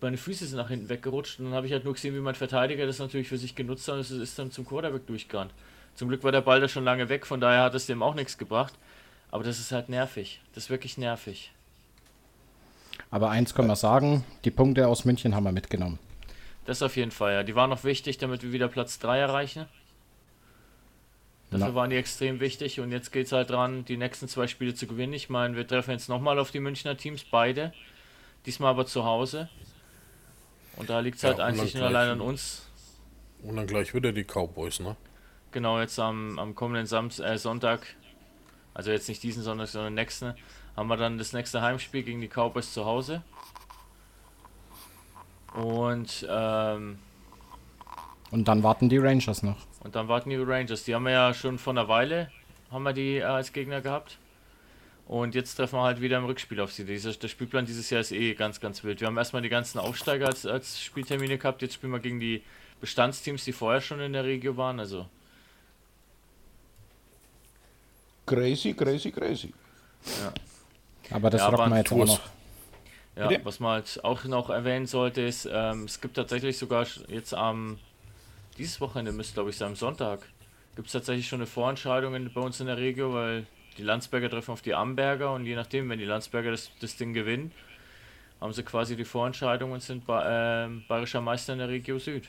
Meine Füße sind nach hinten weggerutscht und dann habe ich halt nur gesehen, wie mein Verteidiger das natürlich für sich genutzt hat und es ist dann zum Quarterback durchgerannt. Zum Glück war der Ball da schon lange weg, von daher hat es dem auch nichts gebracht. Aber das ist halt nervig. Das ist wirklich nervig.
Aber eins können wir sagen, die Punkte aus München haben wir mitgenommen.
Das auf jeden Fall, ja. Die waren noch wichtig, damit wir wieder Platz 3 erreichen. Dafür
Na.
waren die extrem wichtig und jetzt geht es halt dran, die nächsten zwei Spiele zu gewinnen. Ich meine, wir treffen jetzt nochmal auf die Münchner Teams, beide. Diesmal aber zu Hause. Und da liegt es
Ja,
halt einzig und allein an uns.
Und dann gleich wieder die Cowboys, ne?
Genau, jetzt am, am kommenden Sams äh, Sonntag, also jetzt nicht diesen Sonntag, sondern nächsten, haben wir dann das nächste Heimspiel gegen die Cowboys zu Hause. Und ähm,
Und dann warten die Rangers noch.
Und dann warten die Rangers. Die haben wir ja schon vor einer Weile, haben wir die äh, als Gegner gehabt. Und jetzt treffen wir halt wieder im Rückspiel auf sie. Dieser, der Spielplan dieses Jahr ist eh ganz, ganz wild. Wir haben erstmal die ganzen Aufsteiger als, als Spieltermine gehabt. Jetzt spielen wir gegen die Bestandsteams, die vorher schon in der Regio waren. Also
Crazy, crazy, crazy.
Aber das
Ja,
rocken wir jetzt auch noch.
Ja,
Bitte?
was man halt auch noch erwähnen sollte, ist, ähm, es gibt tatsächlich sogar jetzt am, dieses Wochenende müsste glaube ich sein, am Sonntag, gibt es tatsächlich schon eine Vorentscheidung in, bei uns in der Regio, weil die Landsberger treffen auf die Amberger und je nachdem, wenn die Landsberger das, das Ding gewinnen, haben sie quasi die Vorentscheidung und sind ba ähm, bayerischer Meister in der Regio Süd.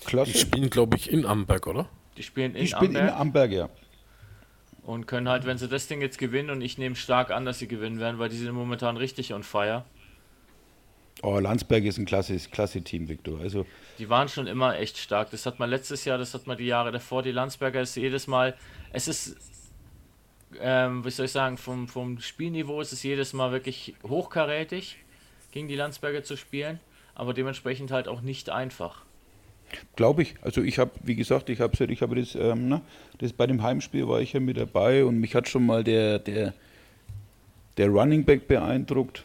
Die
Klasse.
spielen, glaube ich, in Amberg, oder?
Die spielen in
Ich bin in
Amberg
Amberg, ja.
und können halt, wenn sie das Ding jetzt gewinnen, und ich nehme stark an, dass sie gewinnen werden, weil die sind momentan richtig on fire.
Oh, Landsberg ist ein klasse, klasse Team, Victor. Also,
Die waren schon immer echt stark. Das hat man letztes Jahr, das hat man die Jahre davor. Die Landsberger ist jedes Mal, es ist, ähm, wie soll ich sagen, vom, vom Spielniveau ist es jedes Mal wirklich hochkarätig, gegen die Landsberger zu spielen, aber dementsprechend halt auch nicht einfach.
glaube ich. Also, ich habe, wie gesagt, ich habe ich habe das, ähm, na, das bei dem Heimspiel war ich ja mit dabei und mich hat schon mal der, der, der Running Back beeindruckt.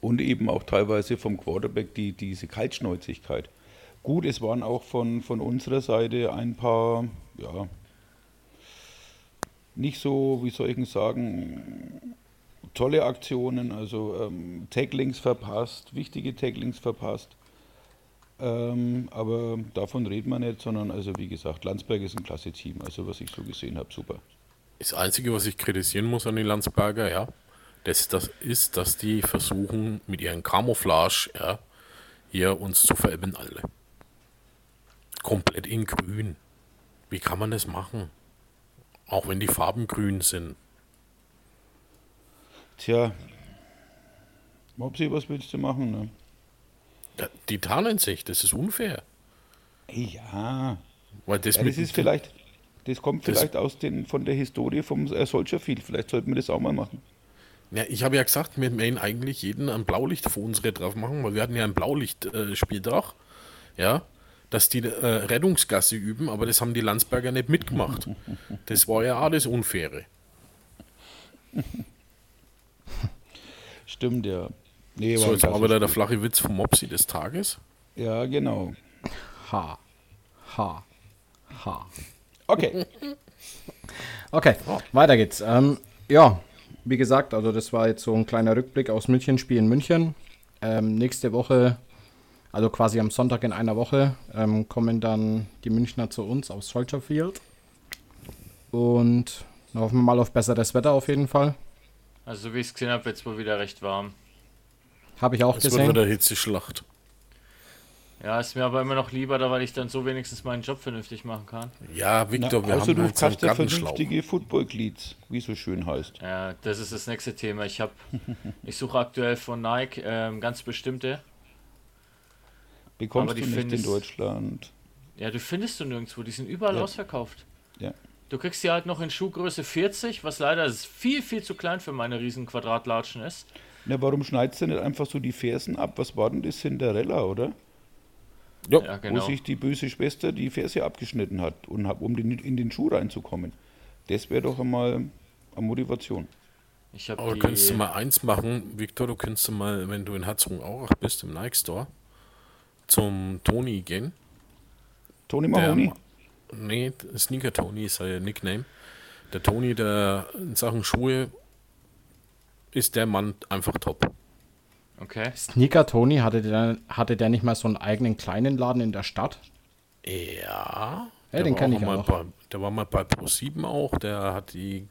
Und eben auch teilweise vom Quarterback die, diese Kaltschnäuzigkeit. Gut, es waren auch von, von unserer Seite ein paar, ja, nicht so, wie soll ich sagen, tolle Aktionen, also ähm, Tacklings verpasst, wichtige Tacklings verpasst. Ähm, aber davon reden wir nicht, sondern also wie gesagt, Landsberg ist ein klasse Team, also was ich so gesehen habe, super.
Das Einzige, was ich kritisieren muss an die Landsberger, ja, das, das ist, dass die versuchen, mit ihren Camouflage, ja, hier uns zu verelben alle. Komplett in grün. Wie kann man das machen? Auch wenn die Farben grün sind.
Tja, Mopsi, was willst du machen? Ne?
Ja, die tarnen sich, das ist unfair.
Ja,
Weil das,
ja, das ist vielleicht, das kommt
Das-
vielleicht aus den, von der Historie vom äh, Soldier Field, vielleicht sollten wir das auch mal machen.
Ja, ich habe ja gesagt, wir werden eigentlich jeden ein Blaulicht vor unsere drauf machen, weil wir hatten ja ein Blaulicht-Spieltag. ja, dass die äh, Rettungsgasse üben, aber das haben die Landsberger nicht mitgemacht. Das war ja alles Unfaire.
Stimmt, ja. Nee,
So, jetzt war
klasse
wieder der flache Witz vom Mopsi des Tages.
Ja, genau.
Ha. Ha. Ha.
Okay.
Okay, weiter geht's. Ähm, ja, wie gesagt, also das war jetzt so ein kleiner Rückblick aus München, Spiel in München. Ähm, nächste Woche, also quasi am Sonntag in einer Woche, ähm, kommen dann die Münchner zu uns aufs Soldier Field. Und dann hoffen wir mal auf besseres Wetter auf jeden Fall.
Also so wie ich es gesehen habe, wird es wohl wieder recht warm.
Habe ich auch
Es wird
gesehen.
wieder Hitzeschlacht.
Ja, ist mir aber immer noch lieber, da weil ich dann so wenigstens meinen Job vernünftig machen kann.
Ja,
Na,
Victor, wir
außer
haben
du
halt
ja
Gartenschlauch.
vernünftige Football-Cleats, wie es so schön heißt.
Ja, das ist das nächste Thema. Ich habe, [laughs] ich suche aktuell von Nike ähm, ganz bestimmte.
Bekommst
Aber die
du nicht in
findest-
Deutschland.
Ja, du findest du nirgendwo. Die sind überall
Ja.
ausverkauft.
Ja.
Du kriegst die halt noch in Schuhgröße 40, was leider viel, viel zu klein für meine riesen Quadratlatschen ist.
Na, warum schneidest du nicht einfach so die Fersen ab? Was war denn das Cinderella, oder?
Ja,
Ja,
Wo
genau.
sich die böse Schwester die Ferse abgeschnitten hat, und hab, um den, in den Schuh reinzukommen. Das wäre doch einmal eine Motivation.
Ich
aber du könntest du mal eins machen, Victor, du könntest mal, wenn du in Herzogenaurach bist, im Nike Store, zum Toni gehen.
Tony
Der-
Mahoney?
Nee, Sneaker Tony ist sein Nickname. Der Toni, der in Sachen Schuhe ist der Mann einfach top.
Okay.
Sneaker Tony, hatte der, hatte der nicht mal so einen eigenen kleinen Laden in der Stadt?
Ja,
Ja, den
war
kenn
auch
ich
mal
auch.
Bei, der war mal bei Pro7 auch. Der hat die,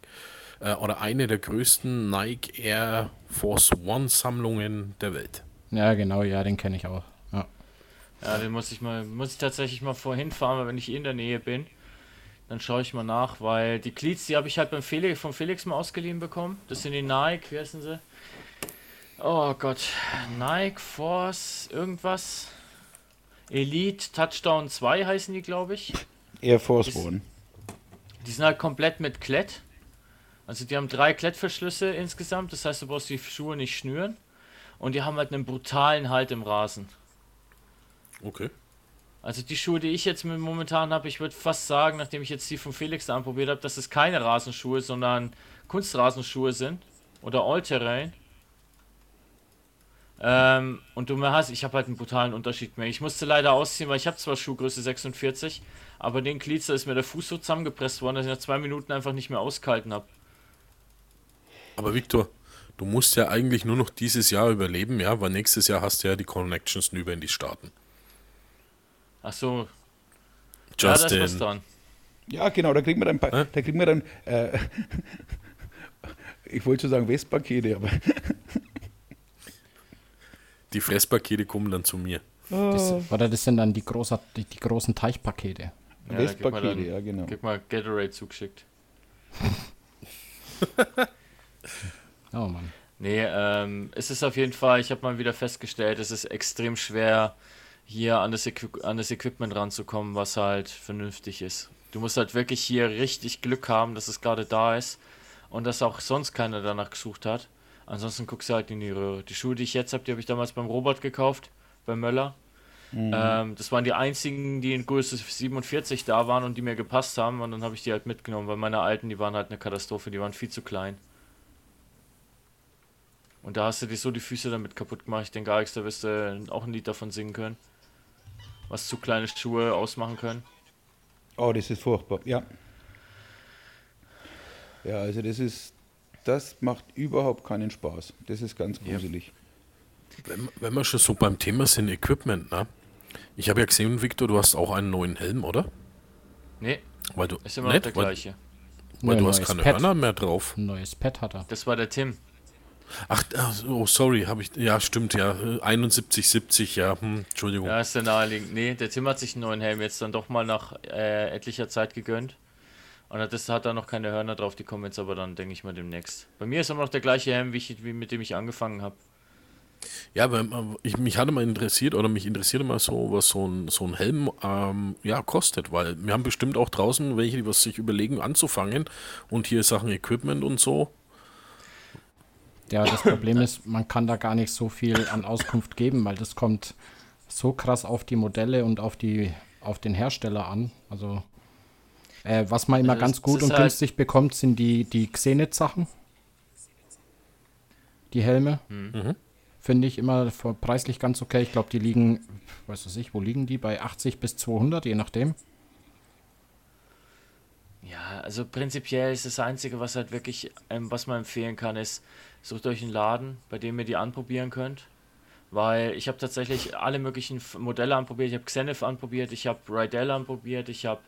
äh, oder eine der größten Nike Air Force One Sammlungen der Welt.
Ja, genau, ja, den kenne ich auch. Ja.
Ja, den muss ich mal, muss ich tatsächlich mal vorhin fahren, weil wenn ich in der Nähe bin, dann schaue ich mal nach, weil die Cleats, die habe ich halt beim Felix, vom Felix mal ausgeliehen bekommen. Das sind die Nike, wie heißen sie? Oh Gott, Nike Force irgendwas. Elite Touchdown 2 heißen die, glaube ich.
Air Force One.
Die sind halt komplett mit Klett. Also die haben drei Klettverschlüsse insgesamt, das heißt, du brauchst die Schuhe nicht schnüren. Und die haben halt einen brutalen Halt im Rasen.
Okay.
Also die Schuhe, die ich jetzt mit- momentan habe, ich würde fast sagen, nachdem ich jetzt die von Felix da anprobiert habe, dass es keine Rasenschuhe, sondern Kunstrasenschuhe sind. Oder All-Terrain. Ähm, und du hast, ich habe halt einen brutalen Unterschied mehr. Ich musste leider ausziehen, weil ich habe zwar Schuhgröße 46, aber den Glied, ist mir der Fuß so zusammengepresst worden, dass ich nach zwei Minuten einfach nicht mehr ausgehalten habe.
Aber Victor, du musst ja eigentlich nur noch dieses Jahr überleben, ja, weil nächstes Jahr hast du ja die Connections über in die Staaten.
Ach so. Ja, da ist was
Justin.
dran.
Ja, genau, da kriegen wir dann, pa- da kriegen wir dann äh, [laughs] ich wollte schon sagen Westpakete, aber
die Fresspakete kommen dann zu mir.
Das, oder das sind dann die, großer, die, die großen Teichpakete.
Ja, dann-
ja genau.
Krieg mal Gatorade zugeschickt. [laughs]
Oh Mann.
Nee, ähm, es ist auf jeden Fall, ich habe mal wieder festgestellt, es ist extrem schwer, hier an das, Equi an das Equipment ranzukommen, was halt vernünftig ist. Du musst halt wirklich hier richtig Glück haben, dass es gerade da ist und dass auch sonst keiner danach gesucht hat. Ansonsten guckst du halt in die Röhre. Die Schuhe, die ich jetzt habe, die habe ich damals beim Robert gekauft, bei Möller. Ähm, das waren die einzigen, die in Größe 47 da waren und die mir gepasst haben. Und dann habe ich die halt mitgenommen, weil meine alten, die waren halt eine Katastrophe, die waren viel zu klein. Und da hast du dir so die Füße damit kaputt gemacht. Ich denke, Alex, da wirst du auch ein Lied davon singen können. Was zu kleine Schuhe ausmachen können.
Oh, das ist furchtbar, ja. Ja, also das ist, das macht überhaupt keinen Spaß. Das ist ganz gruselig.
Wenn, wenn wir schon so beim Thema sind, Equipment, ne? Ich habe ja gesehen, Victor, du hast auch einen neuen Helm, oder?
Nee,
Weil du,
ist immer noch
nicht?
der
weil,
gleiche.
weil
Nö,
du hast
neues
keine
Pad.
Hörner mehr drauf.
Ein neues Pad hat er.
Das war der Tim.
Ach, oh, sorry, habe ich, ja, stimmt, ja, 71, 70, ja, hm, Entschuldigung.
Ja, ist der naheliegend. Nee, der Tim hat sich einen neuen Helm jetzt dann doch mal nach äh, etlicher Zeit gegönnt. Und das hat da noch keine Hörner drauf, die kommen jetzt aber dann, denke ich mal, demnächst. Bei mir ist immer noch der gleiche Helm, wie, ich, wie mit dem ich angefangen habe.
Ja, aber ähm, ich, mich hatte mal interessiert, oder mich interessierte mal so, was so ein, so ein Helm ähm, ja, kostet, weil wir haben bestimmt auch draußen welche, die was sich überlegen anzufangen und hier Sachen Equipment und so.
Ja, das Problem ist, man kann da gar nicht so viel an Auskunft geben, weil das kommt so krass auf die Modelle und auf, die, auf den Hersteller an. Also, äh, was man immer
Also
ganz gut und
halt-
günstig bekommt, sind die, die Xenet-Sachen. Die Helme.
Mhm.
Finde ich immer preislich ganz okay. Ich glaube, die liegen, weiß was ich, wo liegen die? Bei 80 bis 200, je nachdem.
Ja, also prinzipiell ist das Einzige, was halt wirklich, ähm, was man empfehlen kann, ist, sucht euch einen Laden, bei dem ihr die anprobieren könnt. Weil ich habe tatsächlich alle möglichen Modelle anprobiert. Ich habe Xenif anprobiert, ich habe Rydell anprobiert, ich habe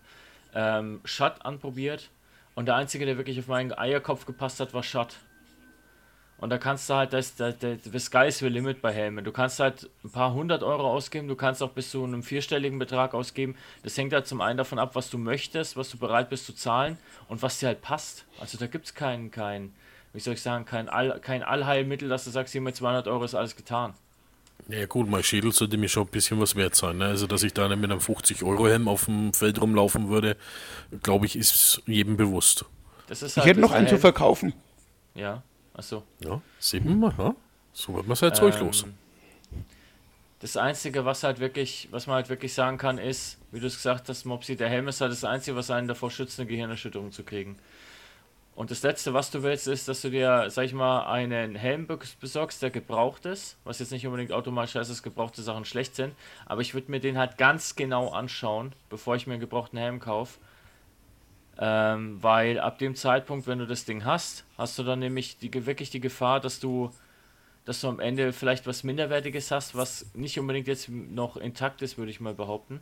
ähm, Shut anprobiert. Und der einzige, der wirklich auf meinen Eierkopf gepasst hat, war Shut. Und da kannst du halt, das, das, das, the sky is the limit bei Helmen. Du kannst halt ein paar hundert Euro ausgeben, du kannst auch bis zu einem vierstelligen Betrag ausgeben. Das hängt halt zum einen davon ab, was du möchtest, was du bereit bist zu zahlen und was dir halt passt. Also da gibt es kein, kein, wie soll ich sagen, kein, All, kein Allheilmittel, dass du sagst, hier mit 200 Euro ist alles getan.
Ja gut, mein Schädel sollte mir schon ein bisschen was wert sein. Ne? Also, dass ich da nicht mit einem 50-Euro-Helm auf dem Feld rumlaufen würde, glaube ich, ist jedem bewusst.
Das ist
Ich
halt
hätte noch einen zu verkaufen.
Ja, achso.
Ja, man mal, ja? So wird man sein Zeug
Ähm,
los.
Das Einzige, was halt wirklich, was man halt wirklich sagen kann, ist, wie du es gesagt hast, Mopsi, der Helm ist halt das Einzige, was einen davor schützt, eine Gehirnerschütterung zu kriegen. Und das Letzte, was du willst, ist, dass du dir, sag ich mal, einen Helm be- besorgst, der gebraucht ist, was jetzt nicht unbedingt automatisch heißt, dass gebrauchte Sachen schlecht sind, aber ich würde mir den halt ganz genau anschauen, bevor ich mir einen gebrauchten Helm kaufe. Ähm, weil ab dem Zeitpunkt, wenn du das Ding hast, hast du dann nämlich die, wirklich die Gefahr, dass du dass du am Ende vielleicht was Minderwertiges hast, was nicht unbedingt jetzt noch intakt ist, würde ich mal behaupten.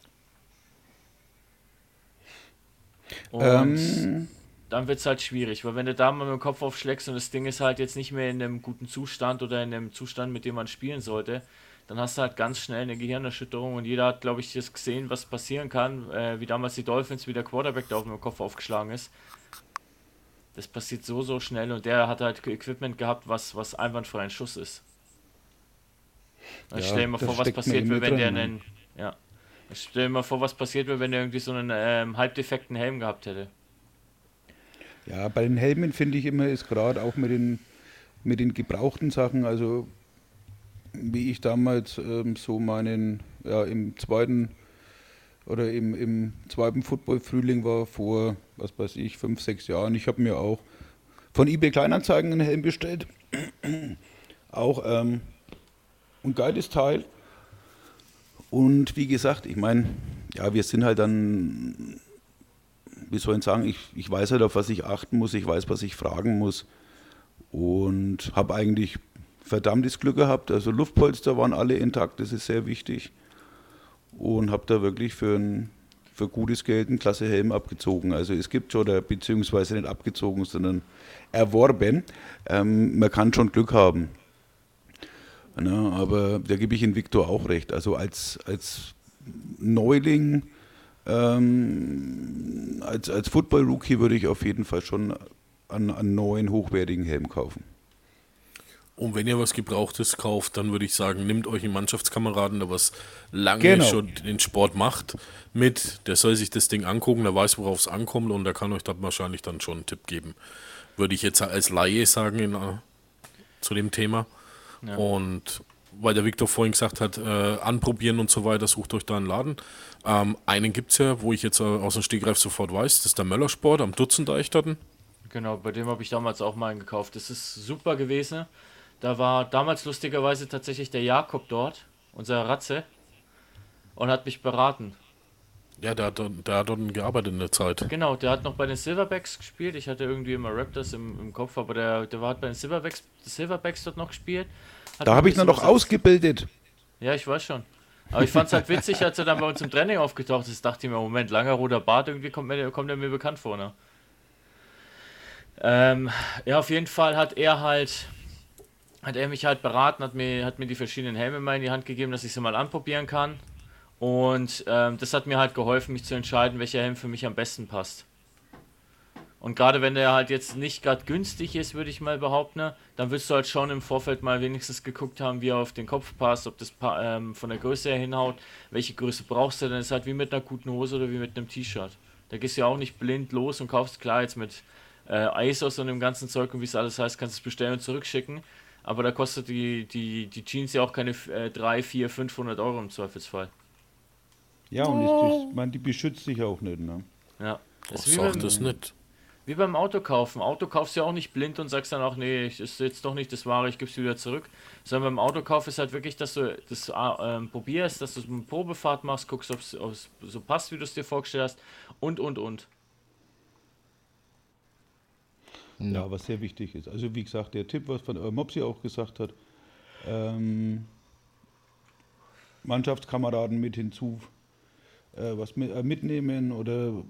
Und
Ähm,
dann wird es halt schwierig, weil wenn du da mal mit dem Kopf aufschlägst und das Ding ist halt jetzt nicht mehr in einem guten Zustand oder in einem Zustand, mit dem man spielen sollte, dann hast du halt ganz schnell eine Gehirnerschütterung und jeder hat, glaube ich, das gesehen, was passieren kann, äh, wie damals die Dolphins, wie der Quarterback da auf dem Kopf aufgeschlagen ist. Das passiert so, so schnell und der hat halt Equipment gehabt, was, was einwandfrei ein Schuss ist. Ich
Ja,
stell dir mal
das
vor, was
mir
passiert wäre,
mir
wenn der
ne?
einen. Ja. Ich stell dir mal vor, was passiert wäre, wenn der irgendwie so einen ähm, halbdefekten Helm gehabt hätte.
Ja, bei den Helmen finde ich immer, ist gerade auch mit den, mit den gebrauchten Sachen, also wie ich damals ähm, so meinen, ja, im zweiten oder im, im zweiten Football-Frühling war, vor, was weiß ich, fünf, sechs Jahren. Ich habe mir auch von eBay Kleinanzeigen einen Helm bestellt. [clears throat] auch ähm, ein geiles Teil. Und wie gesagt, ich meine, ja, wir sind halt dann, wie soll ich sagen, ich, ich weiß halt, auf was ich achten muss, ich weiß, was ich fragen muss. Und habe eigentlich verdammtes Glück gehabt. Also Luftpolster waren alle intakt, das ist sehr wichtig. Und habe da wirklich für ein für gutes Geld einen klasse Helm abgezogen. Also es gibt schon, beziehungsweise nicht abgezogen, sondern erworben. Ähm, man kann schon Glück haben. Ja, aber da gebe ich in Viktor auch recht. Also als, als Neuling, ähm, als, als Football-Rookie würde ich auf jeden Fall schon einen, einen neuen, hochwertigen Helm kaufen.
Und wenn ihr was Gebrauchtes kauft, dann würde ich sagen, nehmt euch einen Mannschaftskameraden, der was lange
Genau.
schon den Sport macht, mit. Der soll sich das Ding angucken, der weiß, worauf es ankommt und der kann euch da wahrscheinlich dann schon einen Tipp geben. Würde ich jetzt als Laie sagen in, äh, zu dem Thema.
Ja.
Und weil der Viktor vorhin gesagt hat, äh, anprobieren und so weiter, sucht euch da einen Laden. Ähm, einen gibt es ja, wo ich jetzt aus dem Stegreif sofort weiß, das ist der Möllersport am Dutzendeich dort.
Genau, bei dem habe ich damals auch mal einen gekauft. Das ist super gewesen. Da war damals lustigerweise tatsächlich der Jakob dort, unser Ratze, und hat mich beraten.
Ja, der hat, dort- der hat dort gearbeitet in der Zeit.
Genau, der hat noch bei den Silverbacks gespielt. Ich hatte irgendwie immer Raptors im, im Kopf, aber der, der war hat bei den Silverbacks, Silverbacks dort noch gespielt. Hat
Da habe ich
bisschen
noch ausgebildet.
Ja, ich weiß schon. Aber ich fand es halt witzig, als er dann bei uns im Training aufgetaucht ist, dachte ich mir, Moment, langer roter Bart, irgendwie kommt, mir, kommt er mir bekannt vor, ne? Ähm, ja, auf jeden Fall hat er halt, hat er mich halt beraten, hat mir, hat mir die verschiedenen Helme mal in die Hand gegeben, dass ich sie mal anprobieren kann. Und ähm, das hat mir halt geholfen, mich zu entscheiden, welcher Helm für mich am besten passt. Und gerade wenn der halt jetzt nicht gerade günstig ist, würde ich mal behaupten, ne, dann willst du halt schon im Vorfeld mal wenigstens geguckt haben, wie er auf den Kopf passt, ob das pa ähm, von der Größe her hinhaut, welche Größe brauchst du, denn ist halt wie mit einer guten Hose oder wie mit einem T-Shirt. Da gehst du ja auch nicht blind los und kaufst klar jetzt mit äh, ISOs und dem ganzen Zeug und wie es alles heißt, kannst du es bestellen und zurückschicken. Aber da kostet die, die, die Jeans ja auch keine äh, 3, 4, 500 Euro im Zweifelsfall.
Ja, und ich, ich meine, die beschützt sich auch nicht. Ne?
Ja. Das
sagt das nicht.
Wie beim Auto kaufen. Auto kaufst du ja auch nicht blind und sagst dann auch, nee, ist jetzt doch nicht das Wahre, ich gebe es wieder zurück. Sondern beim Autokauf ist halt wirklich, dass du das äh, ähm, probierst, dass du eine Probefahrt machst, guckst, ob es so passt, wie du es dir vorgestellt hast und, und, und.
Ja, was sehr wichtig ist. Also wie gesagt, der Tipp, was von äh, Mopsi auch gesagt hat, ähm, Mannschaftskameraden mit hinzu, äh, was mit, äh, mitnehmen oder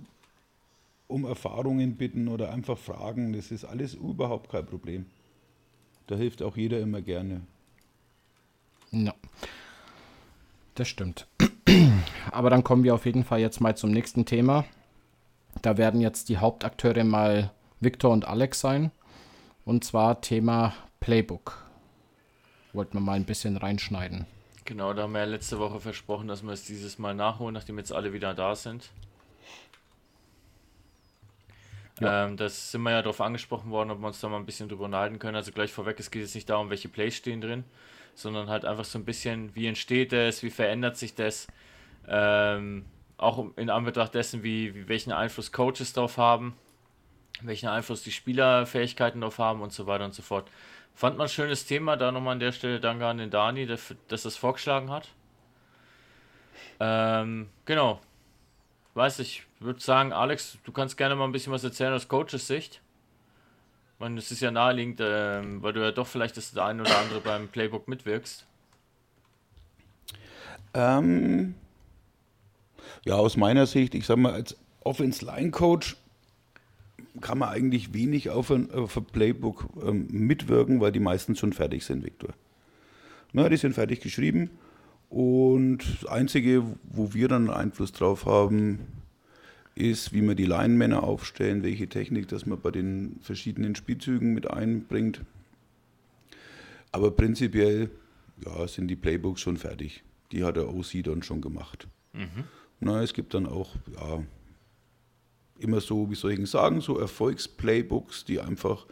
um Erfahrungen bitten oder einfach fragen, das ist alles überhaupt kein Problem. Da hilft auch jeder immer gerne.
Ja. Das stimmt. [clears throat] Aber dann kommen wir auf jeden Fall jetzt mal zum nächsten Thema. Da werden jetzt die Hauptakteure mal Victor und Alex sein. Und zwar Thema Playbook. Wollten wir mal ein bisschen reinschneiden.
Genau, da haben wir ja letzte Woche versprochen, dass wir es dieses Mal nachholen, nachdem jetzt alle wieder da sind. Ähm, das sind wir ja darauf angesprochen worden, ob wir uns da mal ein bisschen drüber unterhalten können. Also gleich vorweg, es geht jetzt nicht darum, welche Plays stehen drin, sondern halt einfach so ein bisschen, wie entsteht das, wie verändert sich das, ähm, auch in Anbetracht dessen, wie, wie welchen Einfluss Coaches darauf haben, welchen Einfluss die Spielerfähigkeiten darauf haben und so weiter und so fort. Fand man ein schönes Thema, da nochmal an der Stelle danke an den Dani, dass das vorgeschlagen hat. Ähm, genau. Weiß ich, würde sagen, Alex, du kannst gerne mal ein bisschen was erzählen aus Coaches Sicht. Ich meine, es ist ja naheliegend, ähm, weil du ja doch vielleicht das eine oder andere beim Playbook mitwirkst.
Ähm, ja, aus meiner Sicht, ich sag mal, als Offense-Line-Coach kann man eigentlich wenig auf ein, auf Playbook ähm, mitwirken, weil die meisten schon fertig sind, Viktor. Na, die sind fertig geschrieben und das Einzige, wo wir dann Einfluss drauf haben, ist, wie wir die Line-Männer aufstellen, welche Technik, dass man bei den verschiedenen Spielzügen mit einbringt. Aber prinzipiell ja, sind die Playbooks schon fertig. Die hat der OC dann schon gemacht. Na, es gibt dann auch ja, immer so, wie soll ich sagen, so Erfolgsplaybooks, die einfach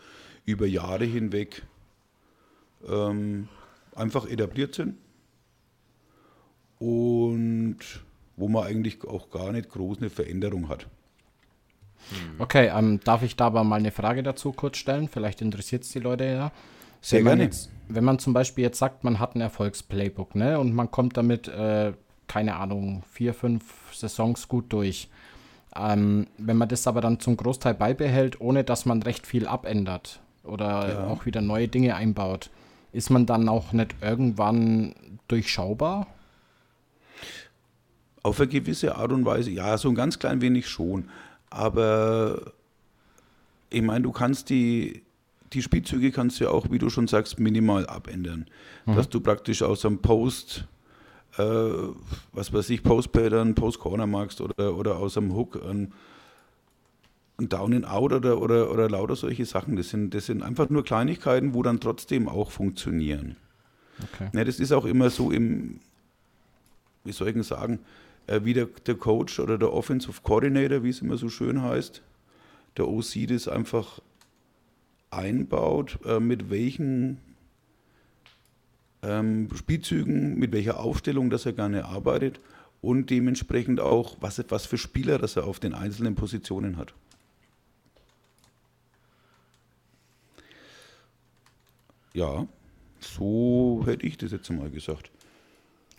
über Jahre hinweg ähm, einfach etabliert sind und wo man eigentlich auch gar nicht groß eine Veränderung hat.
Okay, ähm, darf ich da aber mal eine Frage dazu kurz stellen? Vielleicht interessiert es die Leute ja.
Sehr
wenn man
gerne.
Jetzt, wenn man zum Beispiel jetzt sagt, man hat ein Erfolgsplaybook, ne, und man kommt damit, äh, keine Ahnung, vier, fünf Saisons gut durch. Ähm, wenn man das aber dann zum Großteil beibehält, ohne dass man recht viel abändert oder
Ja.
auch wieder neue Dinge einbaut, ist man dann auch nicht irgendwann durchschaubar?
Auf eine gewisse Art und Weise, ja, so ein ganz klein wenig schon. Aber ich meine, du kannst die, die Spielzüge kannst du ja auch, wie du schon sagst, minimal abändern.
Mhm.
Dass du praktisch aus einem Post, äh, was weiß ich, Post-Pattern, Post-Corner magst oder, oder aus einem Hook ein, ein Down and Out oder, oder, oder lauter solche Sachen. Das sind, das sind einfach nur Kleinigkeiten, wo dann trotzdem auch funktionieren.
Okay.
Ja, das ist auch immer so im, wie soll ich denn sagen, wie der, der Coach oder der Offensive Coordinator, wie es immer so schön heißt, der OC das einfach einbaut, äh, mit welchen ähm, Spielzügen, mit welcher Aufstellung, dass er gerne arbeitet und dementsprechend auch, was, was für Spieler, dass er auf den einzelnen Positionen hat. Ja, so hätte ich das jetzt mal gesagt.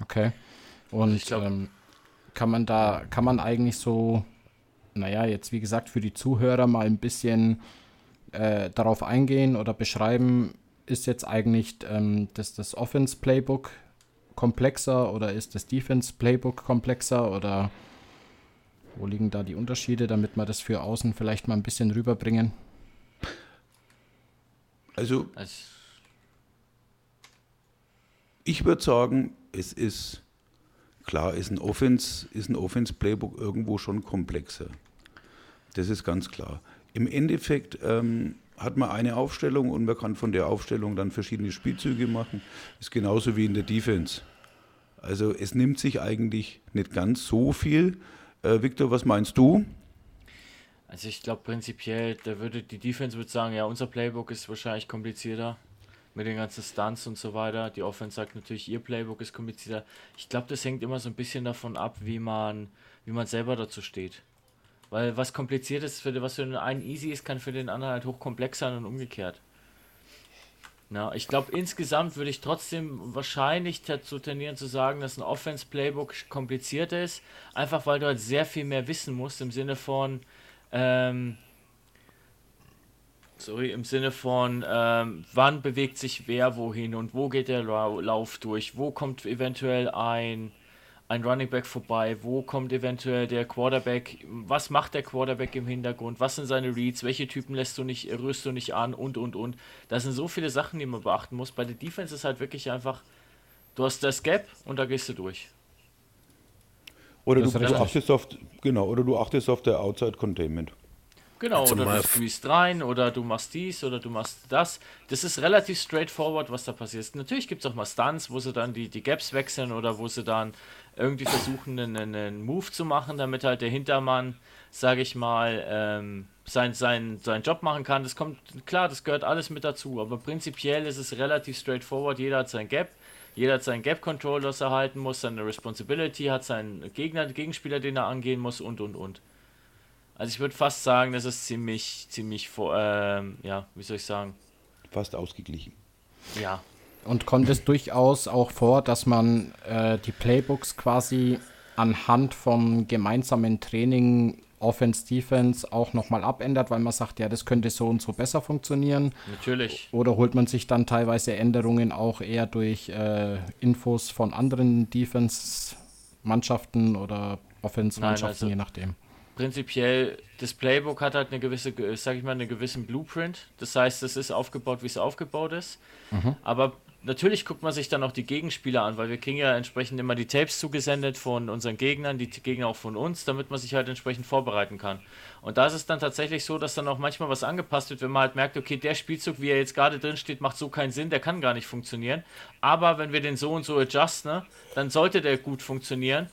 Okay. Und ähm, kann man da, kann man eigentlich so, naja, jetzt wie gesagt, für die Zuhörer mal ein bisschen äh, darauf eingehen oder beschreiben, ist jetzt eigentlich ähm, das, das Offense-Playbook komplexer oder ist das Defense-Playbook komplexer oder wo liegen da die Unterschiede, damit wir das für außen vielleicht mal ein bisschen rüberbringen?
Also, ich würde sagen, es ist klar, ist ein Offense, ist ein Offense Playbook irgendwo schon komplexer. Das ist ganz klar. Im Endeffekt ähm, hat man eine Aufstellung und man kann von der Aufstellung dann verschiedene Spielzüge machen. Ist genauso wie in der Defense. Also es nimmt sich eigentlich nicht ganz so viel. Äh, Victor, was meinst du?
Also ich glaube prinzipiell, da würde die Defense würde sagen, ja, unser Playbook ist wahrscheinlich komplizierter mit den ganzen Stunts und so weiter. Die Offense sagt natürlich, ihr Playbook ist komplizierter. Ich glaube, das hängt immer so ein bisschen davon ab, wie man, wie man selber dazu steht. Weil was kompliziert ist, für, was für den einen easy ist, kann für den anderen halt hochkomplex sein und umgekehrt. Na, ich glaube, insgesamt würde ich trotzdem wahrscheinlich dazu tendieren zu sagen, dass ein Offense-Playbook kompliziert ist, einfach weil du halt sehr viel mehr wissen musst im Sinne von, ähm, sorry, im Sinne von, ähm, wann bewegt sich wer wohin und wo geht der Lau- Lauf durch, wo kommt eventuell ein, ein Running Back vorbei, wo kommt eventuell der Quarterback, was macht der Quarterback im Hintergrund, was sind seine Reads, welche Typen lässt du nicht, rührst du nicht an und und und. Das sind so viele Sachen, die man beachten muss. Bei der Defense ist halt wirklich einfach, du hast das Gap und da gehst du durch.
Oder
Das
du, achtest auf genau, oder du achtest auf der Outside Containment.
Genau, oder du squeezed rein oder du machst dies oder du machst das. Das ist relativ straightforward, was da passiert. Natürlich gibt es auch mal Stunts, wo sie dann die, die Gaps wechseln oder wo sie dann irgendwie versuchen, einen, einen Move zu machen, damit halt der Hintermann, sage ich mal, ähm, sein, sein, seinen Job machen kann. Das kommt, klar, das gehört alles mit dazu, aber prinzipiell ist es relativ straightforward. Jeder hat sein Gap. Jeder hat seinen Gap-Control, das er halten muss, seine Responsibility, hat seinen Gegner, Gegenspieler, den er angehen muss und und und. Also ich würde fast sagen, das ist ziemlich, ziemlich vor, ähm, ja, wie soll ich sagen?
Fast ausgeglichen.
Ja.
Und kommt es durchaus auch vor, dass man äh, die Playbooks quasi anhand vom gemeinsamen Training Offense, Defense auch nochmal abändert, weil man sagt, ja, das könnte so und so besser funktionieren.
Natürlich.
Oder holt man sich dann teilweise Änderungen auch eher durch äh, Infos von anderen Defense-Mannschaften oder Offense-Mannschaften,
also-
je nachdem.
Prinzipiell, das Playbook hat halt eine gewisse, ge- sag ich mal, einen gewissen Blueprint. Das heißt, es ist aufgebaut, wie es aufgebaut ist.
Mhm.
Aber natürlich guckt man sich dann auch die Gegenspieler an, weil wir kriegen ja entsprechend immer die Tapes zugesendet von unseren Gegnern, die Gegner auch von uns, damit man sich halt entsprechend vorbereiten kann. Und da ist es dann tatsächlich so, dass dann auch manchmal was angepasst wird, wenn man halt merkt, okay, der Spielzug, wie er jetzt gerade drin steht, macht so keinen Sinn, der kann gar nicht funktionieren. Aber wenn wir den so und so adjusten, ne, dann sollte der gut funktionieren,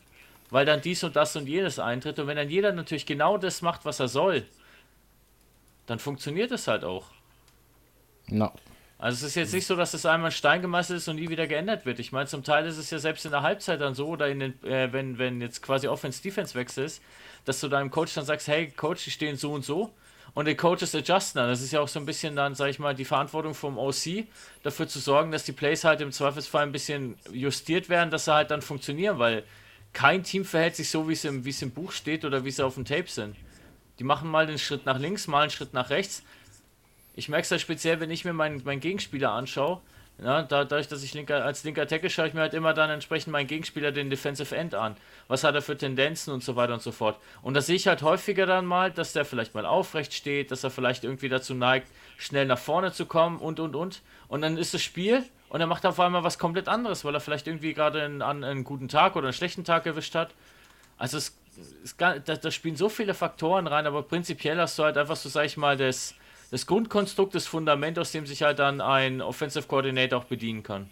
weil dann dies und das und jenes eintritt. Und wenn dann jeder natürlich genau das macht, was er soll, dann funktioniert es halt auch.
Na.
Also es ist jetzt nicht so, dass es einmal in Stein gemeißelt ist und nie wieder geändert wird. Ich meine, zum Teil ist es ja selbst in der Halbzeit dann so, oder in den, äh, wenn, wenn jetzt quasi Offense-Defense-Wechsel ist, dass du deinem Coach dann sagst, hey Coach, die stehen so und so. Und die Coaches adjusten dann. Das ist ja auch so ein bisschen dann, sag ich mal, die Verantwortung vom OC, dafür zu sorgen, dass die Plays halt im Zweifelsfall ein bisschen justiert werden, dass sie halt dann funktionieren, weil kein Team verhält sich so, wie es im, wie es im Buch steht oder wie sie auf dem Tape sind. Die machen mal den Schritt nach links, mal einen Schritt nach rechts. Ich merke es halt speziell, wenn ich mir meinen, meinen Gegenspieler anschaue. Ja, da, dadurch, dass ich linker, als linker Tackle schaue ich mir halt immer dann entsprechend meinen Gegenspieler, den Defensive End, an. Was hat er für Tendenzen und so weiter und so fort. Und da sehe ich halt häufiger dann mal, dass der vielleicht mal aufrecht steht, dass er vielleicht irgendwie dazu neigt, schnell nach vorne zu kommen und und und. Und dann ist das Spiel und er macht auf einmal was komplett anderes, weil er vielleicht irgendwie gerade einen, einen guten Tag oder einen schlechten Tag erwischt hat. Also es, es da, da spielen so viele Faktoren rein, aber prinzipiell hast du halt einfach so, sag ich mal, das, das Grundkonstrukt, das Fundament, aus dem sich halt dann ein Offensive Coordinator auch bedienen kann.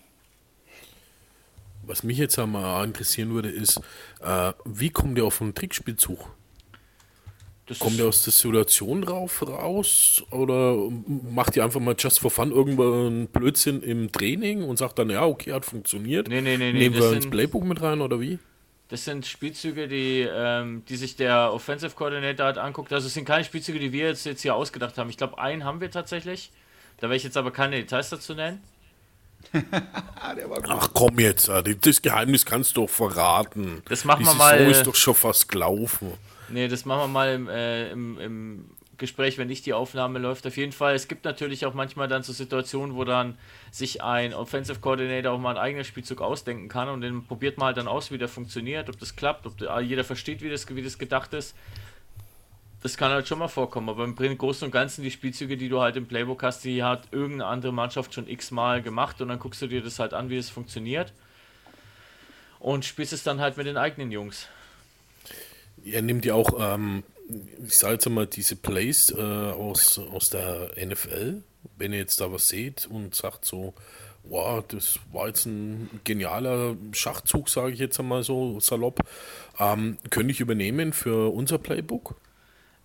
Was mich jetzt einmal interessieren würde, ist, äh, wie kommt der auf einen Trickspielzug? Das Kommt ihr aus der Situation drauf raus oder macht ihr einfach mal just for fun irgendwann Blödsinn im Training und sagt dann, ja, okay, hat funktioniert?
Nee, nee, nee, nee.
Nehmen wir ins Playbook mit rein oder wie?
Das sind Spielzüge, die, ähm, die sich der Offensive Coordinator hat anguckt. Also es sind keine Spielzüge, die wir jetzt, jetzt hier ausgedacht haben. Ich glaube, einen haben wir tatsächlich. Da werde ich jetzt aber keine Details dazu nennen. [laughs]
Ach komm jetzt, das Geheimnis kannst du doch verraten.
Das machen
Die
wir mal.
Saison ist doch schon fast gelaufen.
Nee, das machen wir mal im, äh, im, im Gespräch, wenn nicht die Aufnahme läuft. Auf jeden Fall, es gibt natürlich auch manchmal dann so Situationen, wo dann sich ein Offensive Coordinator auch mal einen eigenen Spielzug ausdenken kann und den probiert halt dann aus, wie der funktioniert, ob das klappt, ob der, jeder versteht, wie das, wie das gedacht ist. Das kann halt schon mal vorkommen, aber im Großen und Ganzen die Spielzüge, die du halt im Playbook hast, die hat irgendeine andere Mannschaft schon x-mal gemacht und dann guckst du dir das halt an, wie es funktioniert und spielst es dann halt mit den eigenen Jungs.
Er nimmt ja auch, ähm, ich sage jetzt mal, diese Plays äh, aus, aus der NFL, wenn ihr jetzt da was seht und sagt so, wow, das war jetzt ein genialer Schachzug, sage ich jetzt einmal so salopp, ähm, könnte ich übernehmen für unser Playbook?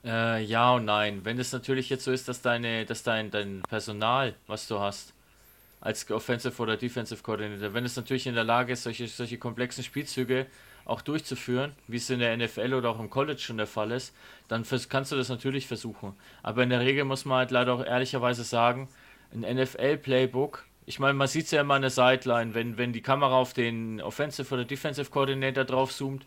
Äh, ja und nein. Wenn es natürlich jetzt so ist, dass deine, dass dein, dein Personal, was du hast, als Offensive oder Defensive Coordinator, wenn es natürlich in der Lage ist, solche, solche komplexen Spielzüge auch durchzuführen, wie es in der NFL oder auch im College schon der Fall ist, dann kannst du das natürlich versuchen. Aber in der Regel muss man halt leider auch ehrlicherweise sagen, ein NFL-Playbook, ich meine, man sieht es ja immer an der Sideline, wenn, wenn die Kamera auf den Offensive oder Defensive Coordinator draufzoomt,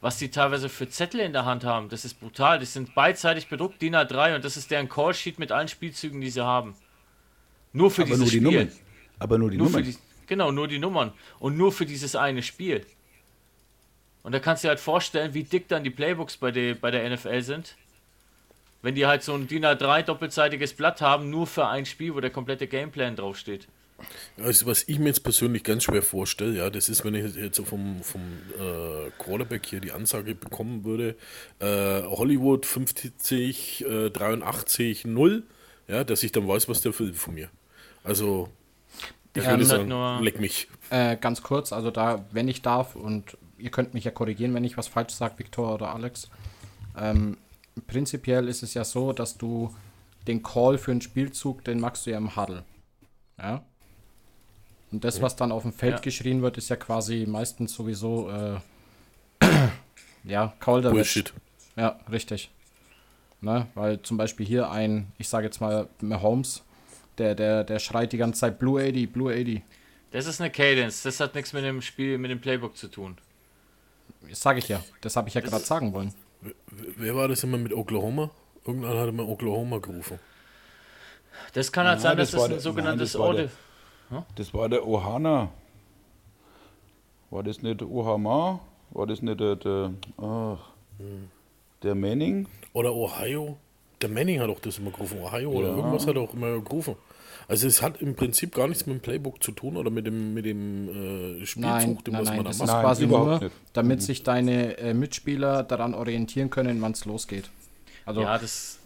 was die teilweise für Zettel in der Hand haben, das ist brutal. Die sind beidseitig bedruckt, DIN A3 und das ist deren Callsheet mit allen Spielzügen, die sie haben. Nur für
Aber
dieses
nur die
Spiel.
Nummern. Aber nur die
nur
Nummern.
Die, genau, nur die Nummern. Und nur für dieses eine Spiel. Und da kannst du dir halt vorstellen, wie dick dann die Playbooks bei der, bei der NFL sind. Wenn die halt so ein DIN A3 doppelseitiges Blatt haben, nur für ein Spiel, wo der komplette Gameplan draufsteht.
Also was ich mir jetzt persönlich ganz schwer vorstelle, ja, das ist, wenn ich jetzt so vom, vom äh, Quarterback hier die Ansage bekommen würde, äh, Hollywood 50, äh, 83, 0, ja, dass ich dann weiß, was der will von mir. Also, ich
Ja,
würde
hat
sagen,
nur-
leck mich.
Äh, ganz kurz, also da, wenn ich darf, und ihr könnt mich ja korrigieren, wenn ich was falsch sage, Viktor oder Alex. Ähm, prinzipiell ist es ja so, dass du den Call für einen Spielzug, den machst du ja im Huddle. Ja. Und das, was dann auf dem Feld
Ja.
geschrien wird, ist ja quasi meistens sowieso, äh, [clears throat] ja, Call der
Bullshit.
Ja, richtig. Ne? Weil zum Beispiel hier ein, ich sage jetzt mal Mahomes, der, der, der schreit die ganze Zeit Blue 80, Blue 80.
Das ist eine Cadence, das hat nichts mit dem Spiel, mit dem Playbook zu tun.
Das sage ich ja. Das habe ich ja gerade
ist-
sagen wollen.
Wer war das immer mit Oklahoma? Irgendeiner hat immer Oklahoma gerufen.
Das kann halt
Ja,
sein, dass
das
das
war
ein
der-
sogenanntes
nein, das war
Order.
Das war der Ohana. War das nicht der Ohama? War das nicht der, der, ach, der Manning?
Oder Ohio. Der Manning hat auch das immer gerufen. Ohio oder
Ja.
irgendwas hat er auch immer gerufen. Also es hat im Prinzip gar nichts mit dem Playbook zu tun oder mit dem, mit dem äh, Spielzug,
Nein,
den
nein,
was
nein,
man da
das
macht.
ist
Nein,
quasi
überhaupt
nur,
nicht.
damit
Mhm.
sich deine äh, Mitspieler daran orientieren können, wann es losgeht. Also,
Ja, das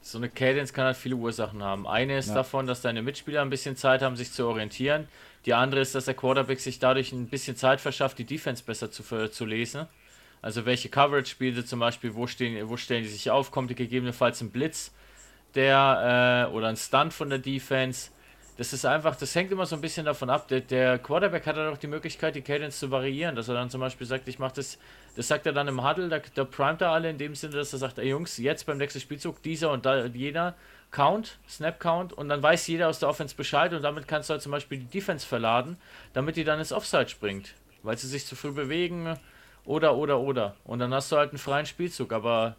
so eine Cadence kann halt viele Ursachen haben. Eine ist
Ja.
davon, dass deine Mitspieler ein bisschen Zeit haben, sich zu orientieren. Die andere ist, dass der Quarterback sich dadurch ein bisschen Zeit verschafft, die Defense besser zu, ver- zu lesen. Also welche Coverage spielt sie zum Beispiel, wo, stehen, wo stellen die sich auf, kommt gegebenenfalls ein Blitz, der äh, oder ein Stunt von der Defense, Das ist einfach, das hängt immer so ein bisschen davon ab. Der, der Quarterback hat dann auch die Möglichkeit, die Cadence zu variieren, dass er dann zum Beispiel sagt, ich mache das, das sagt er dann im Huddle, da, da primet er alle in dem Sinne, dass er sagt, ey Jungs, jetzt beim nächsten Spielzug dieser und da jener Count, Snap Count und dann weiß jeder aus der Offense Bescheid und damit kannst du halt zum Beispiel die Defense verladen, damit die dann ins Offside springt, weil sie sich zu früh bewegen oder oder oder und dann hast du halt einen freien Spielzug, aber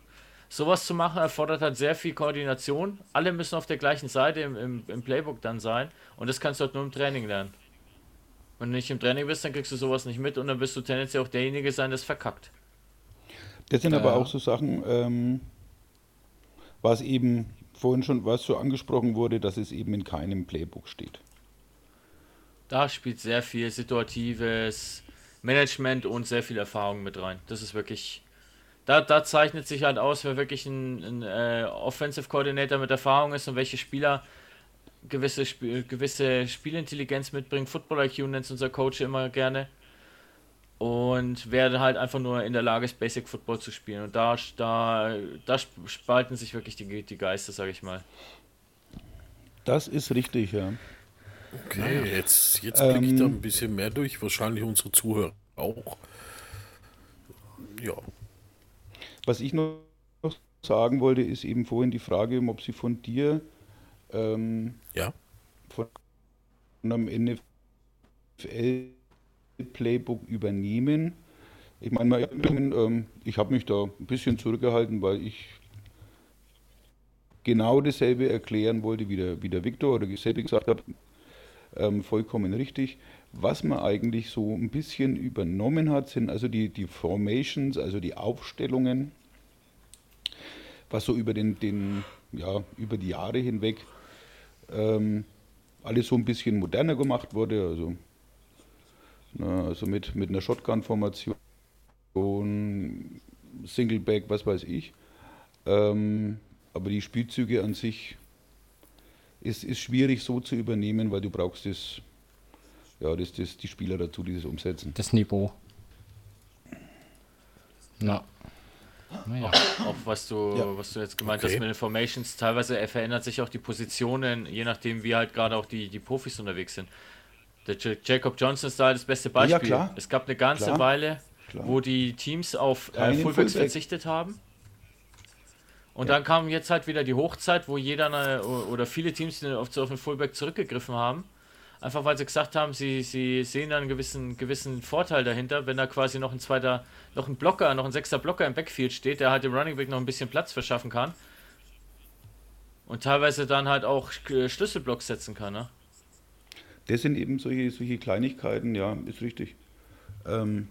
sowas zu machen erfordert halt sehr viel Koordination. Alle müssen auf der gleichen Seite im, im, im Playbook dann sein und das kannst du halt nur im Training lernen. Wenn du nicht im Training bist, dann kriegst du sowas nicht mit und dann wirst du tendenziell auch derjenige sein, das verkackt.
Das sind aber
Ja.
auch so Sachen, ähm, was eben vorhin schon was so angesprochen wurde, dass es eben in keinem Playbook steht.
Da spielt sehr viel situatives Management und sehr viel Erfahrung mit rein. Das ist wirklich. Da, da zeichnet sich halt aus, wer wirklich ein, ein äh, Offensive Coordinator mit Erfahrung ist und welche Spieler gewisse, Sp gewisse Spielintelligenz mitbringen. Football IQ nennt unser Coach immer gerne. Und wer halt einfach nur in der Lage ist, Basic Football zu spielen. Und da, da, da spalten sich wirklich die, die Geister, sag ich mal.
Das ist richtig, ja.
Okay, jetzt, jetzt blicke ich da
Ähm,
ein bisschen mehr durch. Wahrscheinlich unsere Zuhörer auch. Ja.
Was ich noch sagen wollte, ist eben vorhin die Frage, ob sie von dir ähm,
Ja.
von einem NFL-Playbook übernehmen. Ich meine, mal, ähm, ich habe mich da ein bisschen zurückgehalten, weil ich genau dasselbe erklären wollte, wie der, wie der Victor oder dasselbe gesagt hat. Ähm, vollkommen richtig. Was man eigentlich so ein bisschen übernommen hat, sind also die, die Formations, also die Aufstellungen, was so über, den, den, ja, über die Jahre hinweg ähm, alles so ein bisschen moderner gemacht wurde. Also, na, also mit, mit einer Shotgun-Formation, Singleback, was weiß ich. Ähm, aber die Spielzüge an sich ist, ist schwierig so zu übernehmen, weil du brauchst das, ja, das, das, die Spieler dazu, die das umsetzen.
Das Niveau. Na. Naja.
Auch was du,
Ja.
was du jetzt gemeint
Okay.
hast mit den Formations, teilweise äh, verändert sich auch die Positionen, je nachdem, wie halt gerade auch die, die Profis unterwegs sind. Der J Jacob Johnson ist da das beste Beispiel.
klar.
Es gab eine ganze
Klar.
Weile,
Klar.
wo die Teams auf äh, Fullbacks
Fullback.
verzichtet haben. Und dann kam jetzt halt wieder die Hochzeit, wo jeder eine, oder viele Teams auf, auf den Fullback zurückgegriffen haben. Einfach weil sie gesagt haben, sie, sie sehen da einen gewissen, gewissen Vorteil dahinter, wenn da quasi noch ein zweiter, noch ein Blocker, noch ein sechster Blocker im Backfield steht, der halt dem Running Back noch ein bisschen Platz verschaffen kann. Und teilweise dann halt auch äh, Schlüsselblocks setzen kann, ne?
Das sind eben solche, solche Kleinigkeiten, ja, ist richtig. Ähm,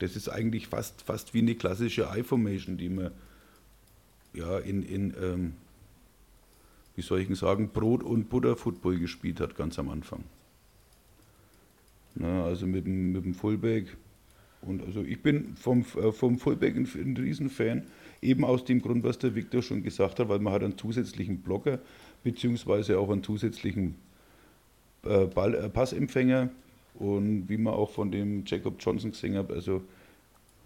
das ist eigentlich fast, fast wie eine klassische I-Formation, die man ja in, in ähm, wie soll ich denn sagen, Brot- und Butter-Football gespielt hat, ganz am Anfang. Na, also mit dem, mit dem Fullback. Und also ich bin vom, äh, vom Fullback ein, ein Riesenfan, eben aus dem Grund, was der Victor schon gesagt hat, weil man hat einen zusätzlichen Blocker, beziehungsweise auch einen zusätzlichen äh, Ball, äh, Passempfänger und wie man auch von dem Jacob Johnson gesehen hat, also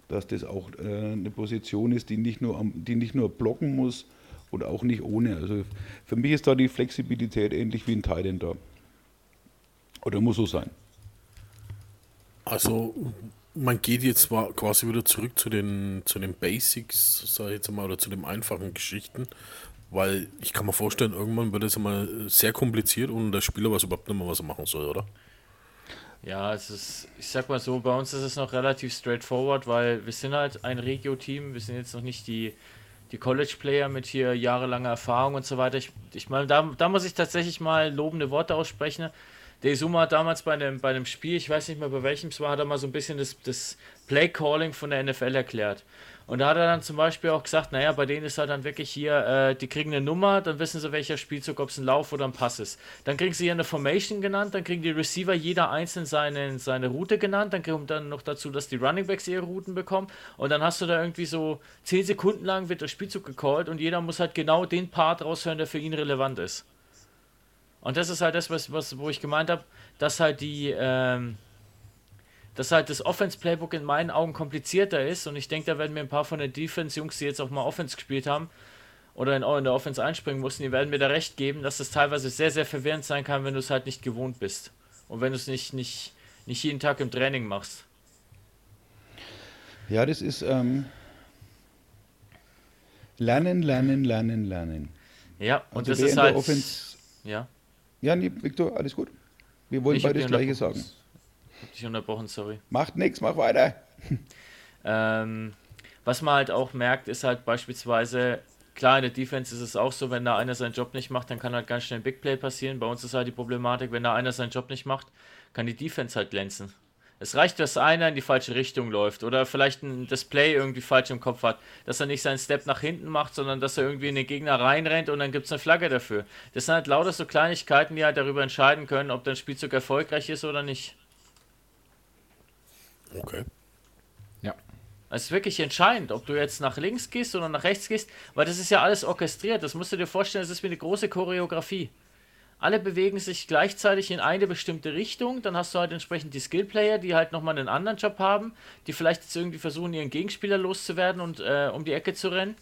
dass das auch äh, eine Position ist, die nicht, nur am, die nicht nur blocken muss und auch nicht ohne. Also für mich ist da die Flexibilität ähnlich wie ein Titan da. Oder muss so sein.
Also, man geht jetzt quasi wieder zurück zu den, zu den Basics, sag ich jetzt mal, oder zu den einfachen Geschichten, weil ich kann mir vorstellen, irgendwann wird es einmal sehr kompliziert und der Spieler weiß überhaupt nicht mehr, was er machen soll, oder?
Ja, es ist, ich sag mal so, bei uns ist es noch relativ straightforward, weil wir sind halt ein Regio-Team, wir sind jetzt noch nicht die, die College-Player mit hier jahrelanger Erfahrung und so weiter. Ich, ich meine, da, da muss ich tatsächlich mal lobende Worte aussprechen. Der Izuma hat damals bei einem, bei einem Spiel, ich weiß nicht mehr bei welchem es war, hat er mal so ein bisschen das, das Play-Calling von der NFL erklärt. Und da hat er dann zum Beispiel auch gesagt, naja, bei denen ist halt dann wirklich hier, äh, die kriegen eine Nummer, dann wissen sie, welcher Spielzug, ob es ein Lauf oder ein Pass ist. Dann kriegen sie hier eine Formation genannt, dann kriegen die Receiver jeder einzeln seine, seine Route genannt, dann kommt dann noch dazu, dass die Running Backs ihre Routen bekommen und dann hast du da irgendwie so 10 Sekunden lang wird der Spielzug gecallt und jeder muss halt genau den Part raushören, der für ihn relevant ist. Und das ist halt das, was, was wo ich gemeint habe, dass halt die, ähm, dass halt das Offense-Playbook in meinen Augen komplizierter ist und ich denke, da werden mir ein paar von den Defense-Jungs, die jetzt auch mal Offense gespielt haben oder in, in der Offense einspringen mussten, die werden mir da recht geben, dass es teilweise sehr, sehr verwirrend sein kann, wenn du es halt nicht gewohnt bist. Und wenn du es nicht, nicht, nicht jeden Tag im Training machst.
Ja, das ist ähm, Lernen, Lernen, Lernen, Lernen.
Ja, und
Also
das ist halt.
Offense-
ja,
Ja, nee, Victor, alles gut. Wir wollen
Ich
beide das Gleiche sagen.
Hab dich unterbrochen, sorry.
Macht nichts, mach weiter. [laughs]
Ähm, was man halt auch merkt, ist halt beispielsweise, klar, in der Defense ist es auch so, wenn da einer seinen Job nicht macht, dann kann halt ganz schnell ein Big Play passieren. Bei uns ist halt die Problematik, wenn da einer seinen Job nicht macht, kann die Defense halt glänzen. Es reicht, dass einer in die falsche Richtung läuft oder vielleicht ein Display irgendwie falsch im Kopf hat, dass er nicht seinen Step nach hinten macht, sondern dass er irgendwie in den Gegner reinrennt und dann gibt es eine Flagge dafür. Das sind halt lauter so Kleinigkeiten, die halt darüber entscheiden können, ob dein Spielzug erfolgreich ist oder nicht.
Okay.
Ja.
Es ist wirklich entscheidend, ob du jetzt nach links gehst oder nach rechts gehst, weil das ist ja alles orchestriert. Das musst du dir vorstellen, das ist wie eine große Choreografie. Alle bewegen sich gleichzeitig in eine bestimmte Richtung, dann hast du halt entsprechend die Skillplayer, die halt nochmal einen anderen Job haben, die vielleicht jetzt irgendwie versuchen, ihren Gegenspieler loszuwerden und äh, um die Ecke zu rennen.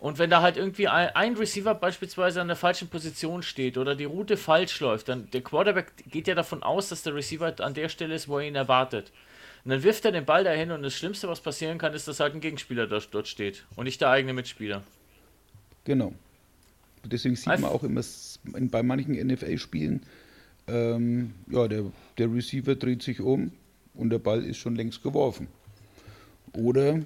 Und wenn da halt irgendwie ein, ein Receiver beispielsweise an der falschen Position steht oder die Route falsch läuft, dann der Quarterback geht ja davon aus, dass der Receiver an der Stelle ist, wo er ihn erwartet. Und dann wirft er den Ball dahin und das Schlimmste, was passieren kann, ist, dass halt ein Gegenspieler dort, steht und nicht der eigene Mitspieler.
Genau. Deswegen sieht man auch immer bei manchen NFL-Spielen, ähm, ja, der, der Receiver dreht sich um und der Ball ist schon längst geworfen. Oder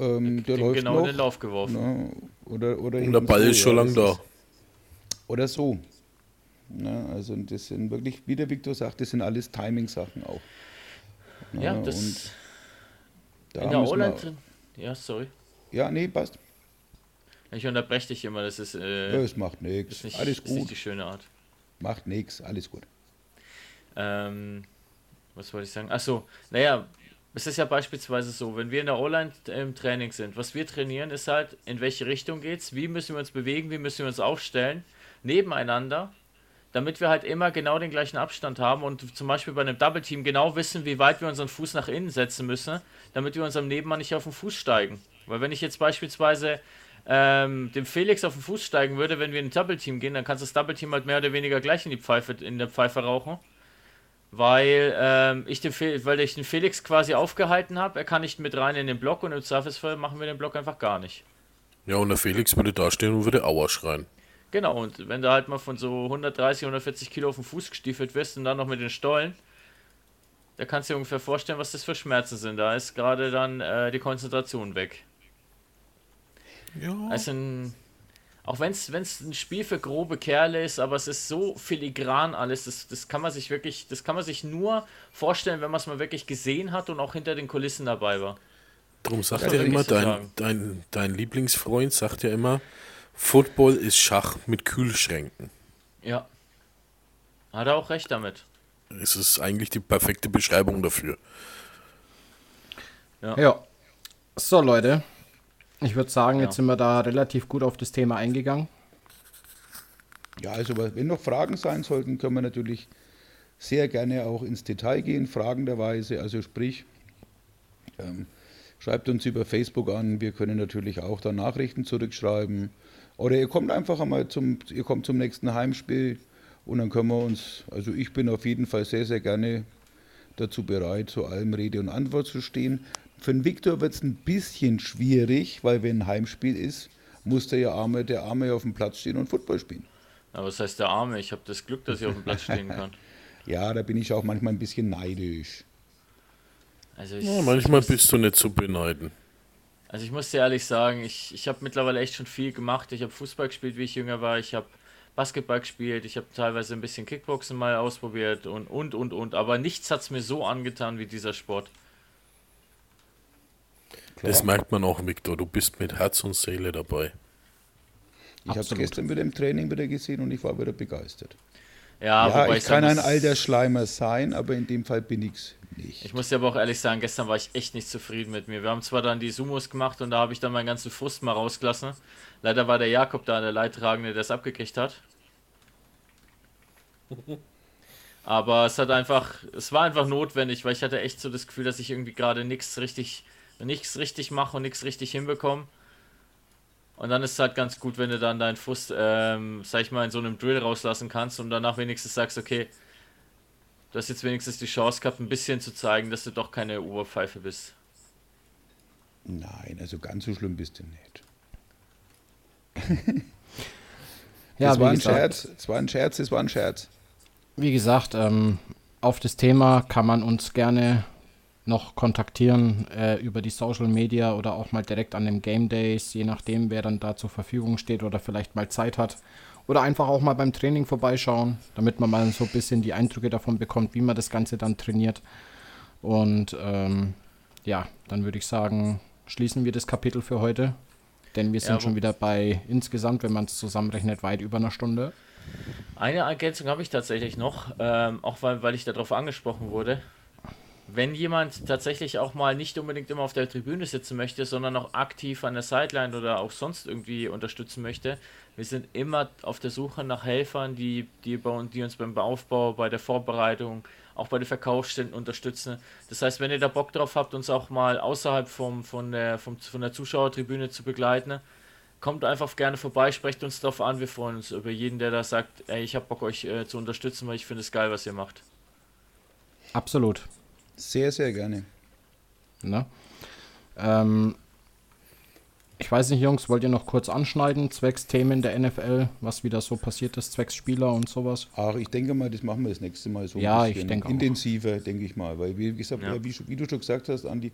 ähm, der
Den
läuft
genau
noch.
in den Lauf geworfen.
ne, oder, oder
Und der Ball
so,
ist schon
ja,
lang da.
Oder so. Ne, also das sind wirklich, wie der Victor sagt, das sind alles Timing-Sachen auch. Ne,
Ja,
und
das.
da
in der O-Line drin. Ja, sorry.
Ja, nee, passt.
Ich unterbreche dich immer, das ist. Äh,
Ja, es macht nichts.
ist nicht,
Alles
Ist nicht
gut.
die schöne Art.
Macht nichts, alles gut.
Ähm, was wollte ich sagen? Achso, naja, es ist ja beispielsweise so, wenn wir in der O-Line im Training sind, was wir trainieren, ist halt, in welche Richtung geht's, wie müssen wir uns bewegen, wie müssen wir uns aufstellen, nebeneinander, damit wir halt immer genau den gleichen Abstand haben und zum Beispiel bei einem Double Team genau wissen, wie weit wir unseren Fuß nach innen setzen müssen, damit wir unserem Nebenmann nicht auf den Fuß steigen. Weil wenn ich jetzt beispielsweise ähm, dem Felix auf den Fuß steigen würde, wenn wir in ein Double Team gehen, dann kannst du das Double Team halt mehr oder weniger gleich in die Pfeife, in der Pfeife rauchen. Weil, ähm, ich den Fe weil ich den Felix quasi aufgehalten habe, er kann nicht mit rein in den Block und im Zweifelsfall machen wir den Block einfach gar nicht.
Ja, und der Felix würde da stehen und würde Aua schreien.
Genau, und wenn du halt mal von so 130, 140 Kilo auf den Fuß gestiefelt wirst und dann noch mit den Stollen, da kannst du dir ungefähr vorstellen, was das für Schmerzen sind. Da ist gerade dann äh, die Konzentration weg.
Ja.
Also ein, auch wenn es ein Spiel für grobe Kerle ist, aber es ist so filigran alles, das, das kann man sich wirklich, das kann man sich nur vorstellen, wenn man es mal wirklich gesehen hat und auch hinter den Kulissen dabei war.
Darum sagt ja
man
immer, dein, dein, dein Lieblingsfreund sagt ja immer, Football ist Schach mit Kühlschränken.
Ja. Hat er auch recht damit.
Es ist eigentlich die perfekte Beschreibung dafür.
Ja. So, Leute. Ich würde sagen,
Ja.
jetzt sind wir da relativ gut auf das Thema eingegangen.
Ja, also wenn noch Fragen sein sollten, können wir natürlich sehr gerne auch ins Detail gehen, fragenderweise. Also sprich, ähm, schreibt uns über Facebook an. Wir können natürlich auch da Nachrichten zurückschreiben. Oder ihr kommt einfach einmal zum, ihr kommt zum nächsten Heimspiel und dann können wir uns, also ich bin auf jeden Fall sehr, sehr gerne dazu bereit, zu allem Rede und Antwort zu stehen. Für den Viktor wird es ein bisschen schwierig, weil wenn ein Heimspiel ist, muss der ja Arme, der Arme auf dem Platz stehen und Football spielen.
Aber was heißt der Arme? Ich habe das Glück, dass ich auf dem Platz stehen kann. [laughs]
Ja, da bin ich auch manchmal ein bisschen neidisch.
Also ich,
Ja, manchmal bist du nicht zu beneiden.
Also ich muss dir ehrlich sagen, ich, ich habe mittlerweile echt schon viel gemacht. Ich habe Fußball gespielt, wie ich jünger war. Ich habe Basketball gespielt. Ich habe teilweise ein bisschen Kickboxen mal ausprobiert und, und, und, und. Aber nichts hat es mir so angetan wie dieser Sport.
Das merkt man auch, Viktor. Du bist mit Herz und Seele dabei.
Ich habe es gestern wieder im Training wieder gesehen und ich war wieder begeistert.
Ja,
Ja,
wobei
ich kann ein alter Schleimer sein, aber in dem Fall bin ich's nicht.
Ich muss dir aber auch ehrlich sagen, gestern war ich echt nicht zufrieden mit mir. Wir haben zwar dann die Sumos gemacht und da habe ich dann meinen ganzen Frust mal rausgelassen. Leider war der Jakob da, der Leidtragende, der es abgekriegt hat. Aber es hat einfach, es war einfach notwendig, weil ich hatte echt so das Gefühl, dass ich irgendwie gerade nichts richtig nichts richtig mache und nichts richtig hinbekomme. Und dann ist es halt ganz gut, wenn du dann deinen Fuß, ähm, sag ich mal, in so einem Drill rauslassen kannst und danach wenigstens sagst, okay, du hast jetzt wenigstens die Chance gehabt, ein bisschen zu zeigen, dass du doch keine Oberpfeife bist.
Nein, also ganz so schlimm bist du nicht.
Ja,
das war ein
gesagt-
Scherz, es war ein Scherz, es war ein Scherz.
Wie gesagt, ähm, auf das Thema kann man uns gerne noch kontaktieren äh, über die Social Media oder auch mal direkt an den Game Days, je nachdem, wer dann da zur Verfügung steht oder vielleicht mal Zeit hat. Oder einfach auch mal beim Training vorbeischauen, damit man mal so ein bisschen die Eindrücke davon bekommt, wie man das Ganze dann trainiert. Und ähm, ja, dann würde ich sagen, schließen wir das Kapitel für heute. Denn wir sind
Ja,
schon wieder bei insgesamt, wenn man es zusammenrechnet, weit über einer Stunde.
Eine Ergänzung habe ich tatsächlich noch, ähm, auch weil, weil ich darauf angesprochen wurde. Wenn jemand tatsächlich auch mal nicht unbedingt immer auf der Tribüne sitzen möchte, sondern auch aktiv an der Sideline oder auch sonst irgendwie unterstützen möchte, wir sind immer auf der Suche nach Helfern, die, die, bei uns, die uns beim Aufbau, bei der Vorbereitung, auch bei den Verkaufsständen unterstützen. Das heißt, wenn ihr da Bock drauf habt, uns auch mal außerhalb vom, von, der, vom, von der Zuschauertribüne zu begleiten, kommt einfach gerne vorbei, sprecht uns drauf an. Wir freuen uns über jeden, der da sagt, ey, ich hab Bock euch äh, zu unterstützen, weil ich finde es geil, was ihr macht.
Absolut.
Sehr, sehr gerne.
Ne? Ähm, ich weiß nicht, Jungs, wollt ihr noch kurz anschneiden, zwecks Themen der NFL, was wieder so passiert ist, zwecks Spieler und sowas?
Ach, ich denke mal, das machen wir das nächste Mal so
Ja,
ein
ich
bisschen
denke auch.
intensiver, denke ich mal. Weil, wie, gesagt,
Ja.
wie, wie du schon gesagt hast, Andi,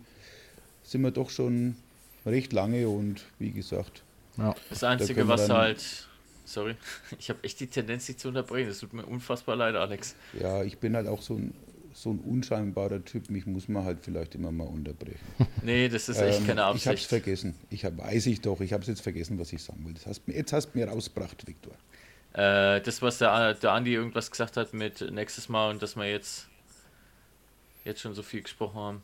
sind wir doch schon recht lange und wie gesagt,
Ja.
Das
Da
Einzige,
wir
was halt. Sorry, [laughs] ich habe echt die Tendenz, dich zu unterbrechen. Das tut mir unfassbar leid, Alex.
ja, ich bin halt auch so ein, so ein unscheinbarer Typ, mich muss man halt vielleicht immer mal unterbrechen. [laughs]
Nee, das ist echt
Ähm,
keine
Ich hab's
Absicht.
vergessen. Ich hab, weiß ich doch, ich habe es jetzt vergessen, was ich sagen will. Das hast, mir- jetzt hast du mir rausgebracht, Viktor.
Äh, das, was der, der Andi irgendwas gesagt hat mit nächstes Mal und dass wir jetzt, jetzt schon so viel gesprochen haben.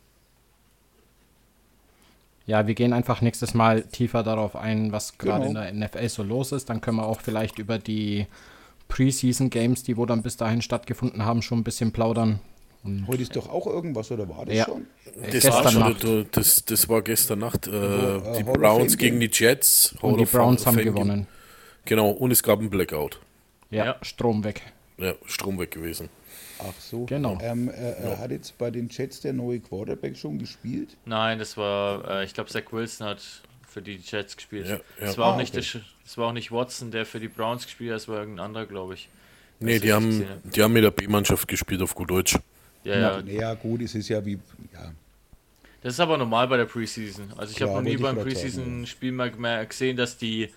Ja, wir gehen einfach nächstes Mal tiefer darauf ein, was gerade
Genau.
in der NFL so los ist. Dann können wir auch vielleicht über die Preseason Games, die wo dann bis dahin stattgefunden haben, schon ein bisschen plaudern. Und
Heute ist doch auch irgendwas, oder war das
Ja.
schon?
äh,
Das
gestern
war, schon, das, das war gestern Nacht. Äh,
äh,
die Browns gegen die. Jets. Hall
Und die Browns haben
Fame
gewonnen.
Genau, und es gab einen Blackout.
Ja,
Ja.
Strom weg.
Ja, Strom weg gewesen.
Ach so.
Genau.
Ähm, äh, äh, Hat jetzt bei den Jets der neue Quarterback schon gespielt?
Nein, das war, äh, ich glaube, Zach Wilson hat für die Jets gespielt.
Ja, ja.
Es war auch
Ah,
nicht
okay.
es war auch nicht Watson, der für die Browns gespielt hat, es war irgendein anderer, glaube ich.
Nee, die haben, die haben mit der B-Mannschaft gespielt auf gut Deutsch.
Ja, ja.
Naja, gut, es ist ja wie, ja,
Das ist aber normal bei der Preseason. Also ich habe noch nie beim Preseason-Spiel mal gesehen, dass die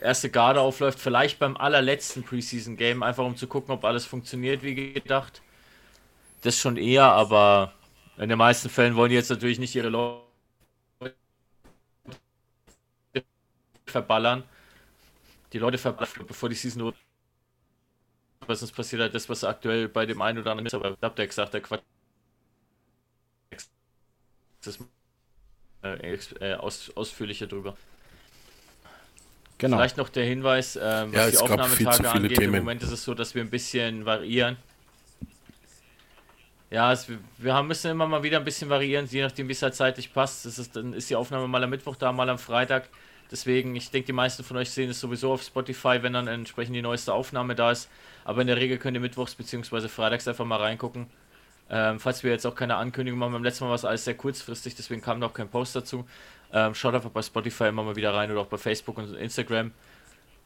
erste Garde aufläuft. Vielleicht beim allerletzten Preseason-Game, einfach um zu gucken, ob alles funktioniert wie gedacht. Das schon eher, aber in den meisten Fällen wollen die jetzt natürlich nicht ihre Leute verballern. Die Leute verballern, bevor die Season was sonst passiert halt das, was aktuell bei dem einen oder anderen ist, aber habt ihr gesagt, der Quatsch. Das äh, äh, aus, ausführlicher drüber.
Genau.
Vielleicht noch der Hinweis, ähm, was
Ja,
die
es
Aufnahmetage angeht. Im
Themen.
Moment ist es so, dass wir ein bisschen variieren. Ja, es, wir haben, müssen immer mal wieder ein bisschen variieren, je nachdem, wie es halt zeitlich passt. Das ist, dann ist die Aufnahme mal am Mittwoch da, mal am Freitag. Deswegen, ich denke, die meisten von euch sehen es sowieso auf Spotify, wenn dann entsprechend die neueste Aufnahme da ist. Aber in der Regel könnt ihr mittwochs bzw. freitags einfach mal reingucken. Ähm, falls wir jetzt auch keine Ankündigung machen, beim letzten Mal war es alles sehr kurzfristig, deswegen kam noch kein Post dazu. Ähm, schaut einfach bei Spotify immer mal wieder rein oder auch bei Facebook und Instagram.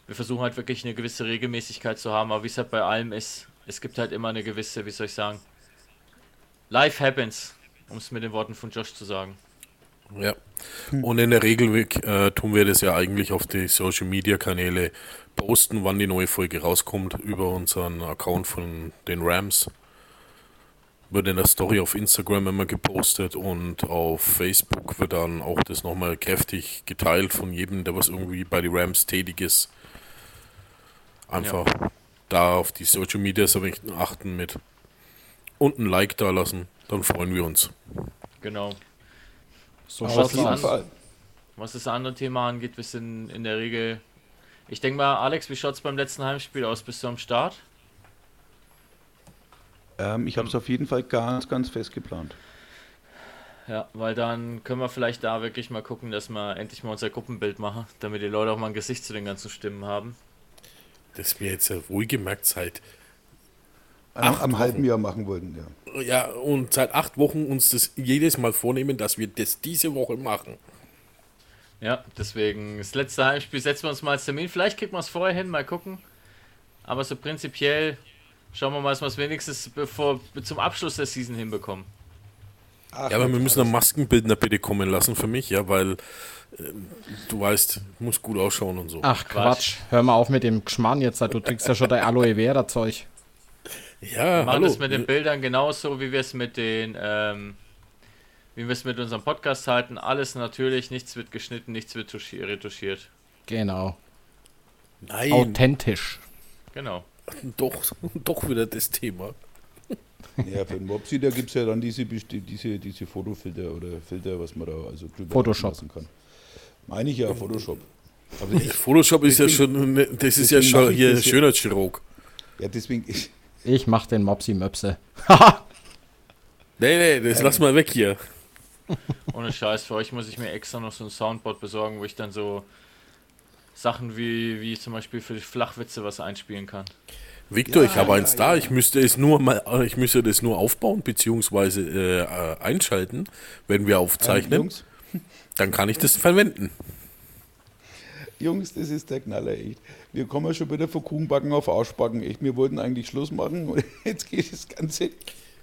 Wir versuchen halt wirklich eine gewisse Regelmäßigkeit zu haben, aber wie es halt bei allem ist, es gibt halt immer eine gewisse, wie soll ich sagen, Life happens, um es mit den Worten von Josh zu sagen.
Ja. Und in der Regel äh, tun wir das ja eigentlich auf die Social Media Kanäle posten, wann die neue Folge rauskommt, über unseren Account von den Rams. Wird in der Story auf Instagram immer gepostet und auf Facebook wird dann auch das nochmal kräftig geteilt von jedem, der was irgendwie bei den Rams tätig ist. Einfach da auf die Social Media achten mit und ein Like da lassen, dann freuen wir uns.
Genau.
So schaut's
jeden
aus.
Fall.
Was das andere Thema angeht, wir sind in der Regel. Ich denke mal, Alex, wie schaut es beim letzten Heimspiel aus? Bist du am Start?
Ähm, ich habe es auf jeden Fall ganz, ganz fest geplant.
Ja, weil dann können wir vielleicht da wirklich mal gucken, dass wir endlich mal unser Gruppenbild machen, damit die Leute auch mal ein Gesicht zu den ganzen Stimmen haben.
Das wir jetzt ja wohlgemerkt seit
Am,
Acht
am halben
Wochen.
Jahr machen wollten, ja.
ja und seit acht Wochen uns das jedes Mal vornehmen, dass wir das diese Woche machen.
Ja, deswegen das letzte Heimspiel setzen wir uns mal als Termin. Vielleicht kriegen wir es vorher hin, mal gucken. Aber so prinzipiell schauen wir mal, dass wir es wenigstens bevor, zum Abschluss der Season hinbekommen.
Ach,
Ja, aber wir müssen einen Maskenbildner bitte kommen lassen für mich, ja, weil ähm, du weißt, muss gut ausschauen und so.
Ach Quatsch, hör mal auf mit dem Geschmarrn jetzt, du trinkst ja schon dein Aloe Vera Zeug.
Ja,
Wir machen
hallo.
das mit den Bildern genauso, wie wir es mit den, ähm, wie wir es mit unserem Podcast halten. Alles natürlich, nichts wird geschnitten, nichts wird tuschi- retuschiert.
Genau.
Nein,
Authentisch.
Genau. [laughs]
doch, [laughs] doch wieder das Thema. [laughs]
Ja, für den Mopsi, da gibt es ja dann diese, diese, diese Fotofilter oder Filter, was man da also drüber
Photoshop.
lassen kann. Meine ich ja, Photoshop. Aber ich,
Photoshop ist ja schon, das ist ja schon hier. Schönheitschirurg.
ja, deswegen, ich,
Ich mach den Mopsi Möpse. [laughs]
Nee, nee, das lass mal weg hier.
Ohne Scheiß, für euch muss ich mir extra noch so ein Soundboard besorgen, wo ich dann so Sachen wie, wie zum Beispiel für Flachwitze was einspielen kann.
Victor,
Ja,
ich habe
ja,
eins da.
ja.
Ich müsste es nur mal, ich müsste das nur aufbauen beziehungsweise äh, einschalten, wenn wir aufzeichnen.
Jungs,
Dann kann ich das verwenden.
Jungs, das ist der Knaller, echt. Wir kommen ja schon wieder von Kuchenbacken auf Arschbacken, echt. Wir wollten eigentlich Schluss machen und [laughs] jetzt geht das Ganze,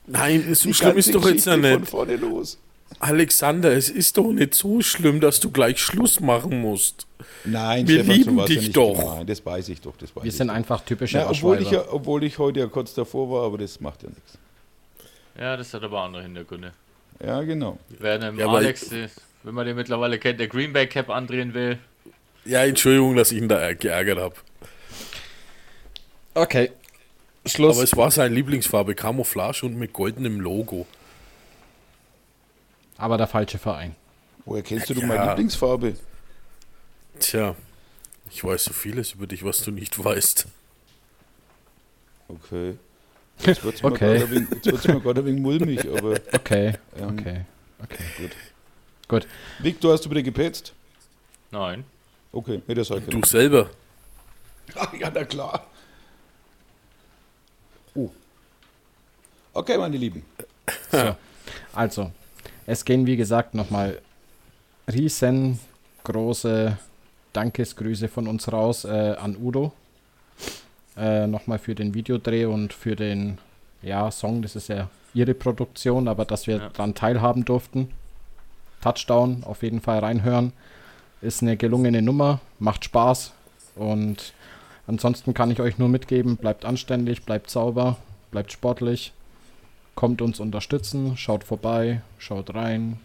Nein, so schlimm ist doch jetzt ja nicht.
vorne los.
Alexander, es ist doch nicht so schlimm, dass du gleich Schluss machen musst.
Nein,
Wir
Stefan,
lieben
so
dich
ja nicht
doch.
gemeint. Das weiß ich doch, das weiß
Wir
ich
sind
doch.
einfach typische
Na, obwohl, ich ja, obwohl ich heute ja kurz davor war, aber das macht ja nichts.
Ja, das hat aber andere Hintergründe.
Ja, genau.
Wer dem
Ja,
Alex, wenn man den mittlerweile kennt, der Greenback Cap andrehen will,
Ja, Entschuldigung, dass ich ihn da geärgert habe.
Okay. Schluss.
Aber es war seine Lieblingsfarbe, Camouflage und mit goldenem Logo.
Aber der falsche Verein.
Woher kennst du
Ja.
meine Lieblingsfarbe?
Tja, ich weiß so vieles über dich, was du nicht weißt.
Okay. Jetzt wird es
Okay.
mir gerade ein wenig- mulmig, aber
Okay.
Ähm,
Okay. Okay.
gut.
Gut.
Victor, hast du wieder gepetzt?
nein.
Okay, nee, das sag ich
Du selber.
Ach, [laughs] ja, na klar. Oh. Okay, meine Lieben.
So. Also, es gehen wie gesagt nochmal riesengroße Dankesgrüße von uns raus äh, an Udo. Äh, nochmal für den Videodreh und für den ja, Song. Das ist ja ihre Produktion, aber dass wir
Ja.
daran teilhaben durften. Touchdown, auf jeden Fall reinhören. Ist eine gelungene Nummer, macht Spaß. Und ansonsten kann ich euch nur mitgeben, bleibt anständig, bleibt sauber, bleibt sportlich kommt uns unterstützen, schaut vorbei, schaut rein.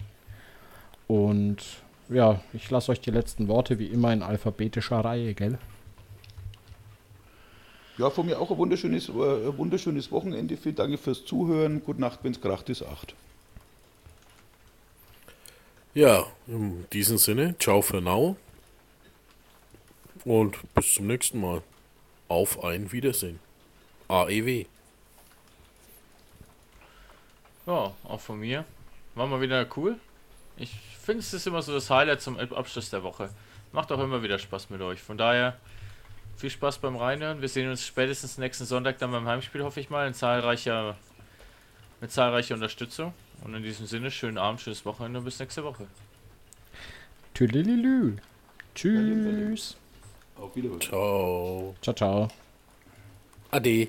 Und ja, ich lasse euch die letzten Worte wie immer in alphabetischer Reihe, gell?
Ja, von mir auch ein wunderschönes, äh, ein wunderschönes Wochenende. Vielen Dank fürs Zuhören. Gute Nacht, wenn es kracht ist. Acht.
Ja, in diesem Sinne, ciao für now. Und bis zum nächsten Mal. Auf ein Wiedersehen. AEW.
Ja, auch von mir. War mal wieder cool. Ich finde, es ist immer so das Highlight zum Abschluss der Woche. Macht auch immer wieder Spaß mit euch. Von daher, viel Spaß beim Reinhören. Wir sehen uns spätestens nächsten Sonntag dann beim Heimspiel, hoffe ich mal, in zahlreicher, mit zahlreicher Unterstützung. Und in diesem Sinne, schönen Abend, schönes Wochenende und bis nächste Woche.
Tüdelilü. Tschüss.
Auf Wiedersehen.
Ciao.
Ciao, ciao.
Ade.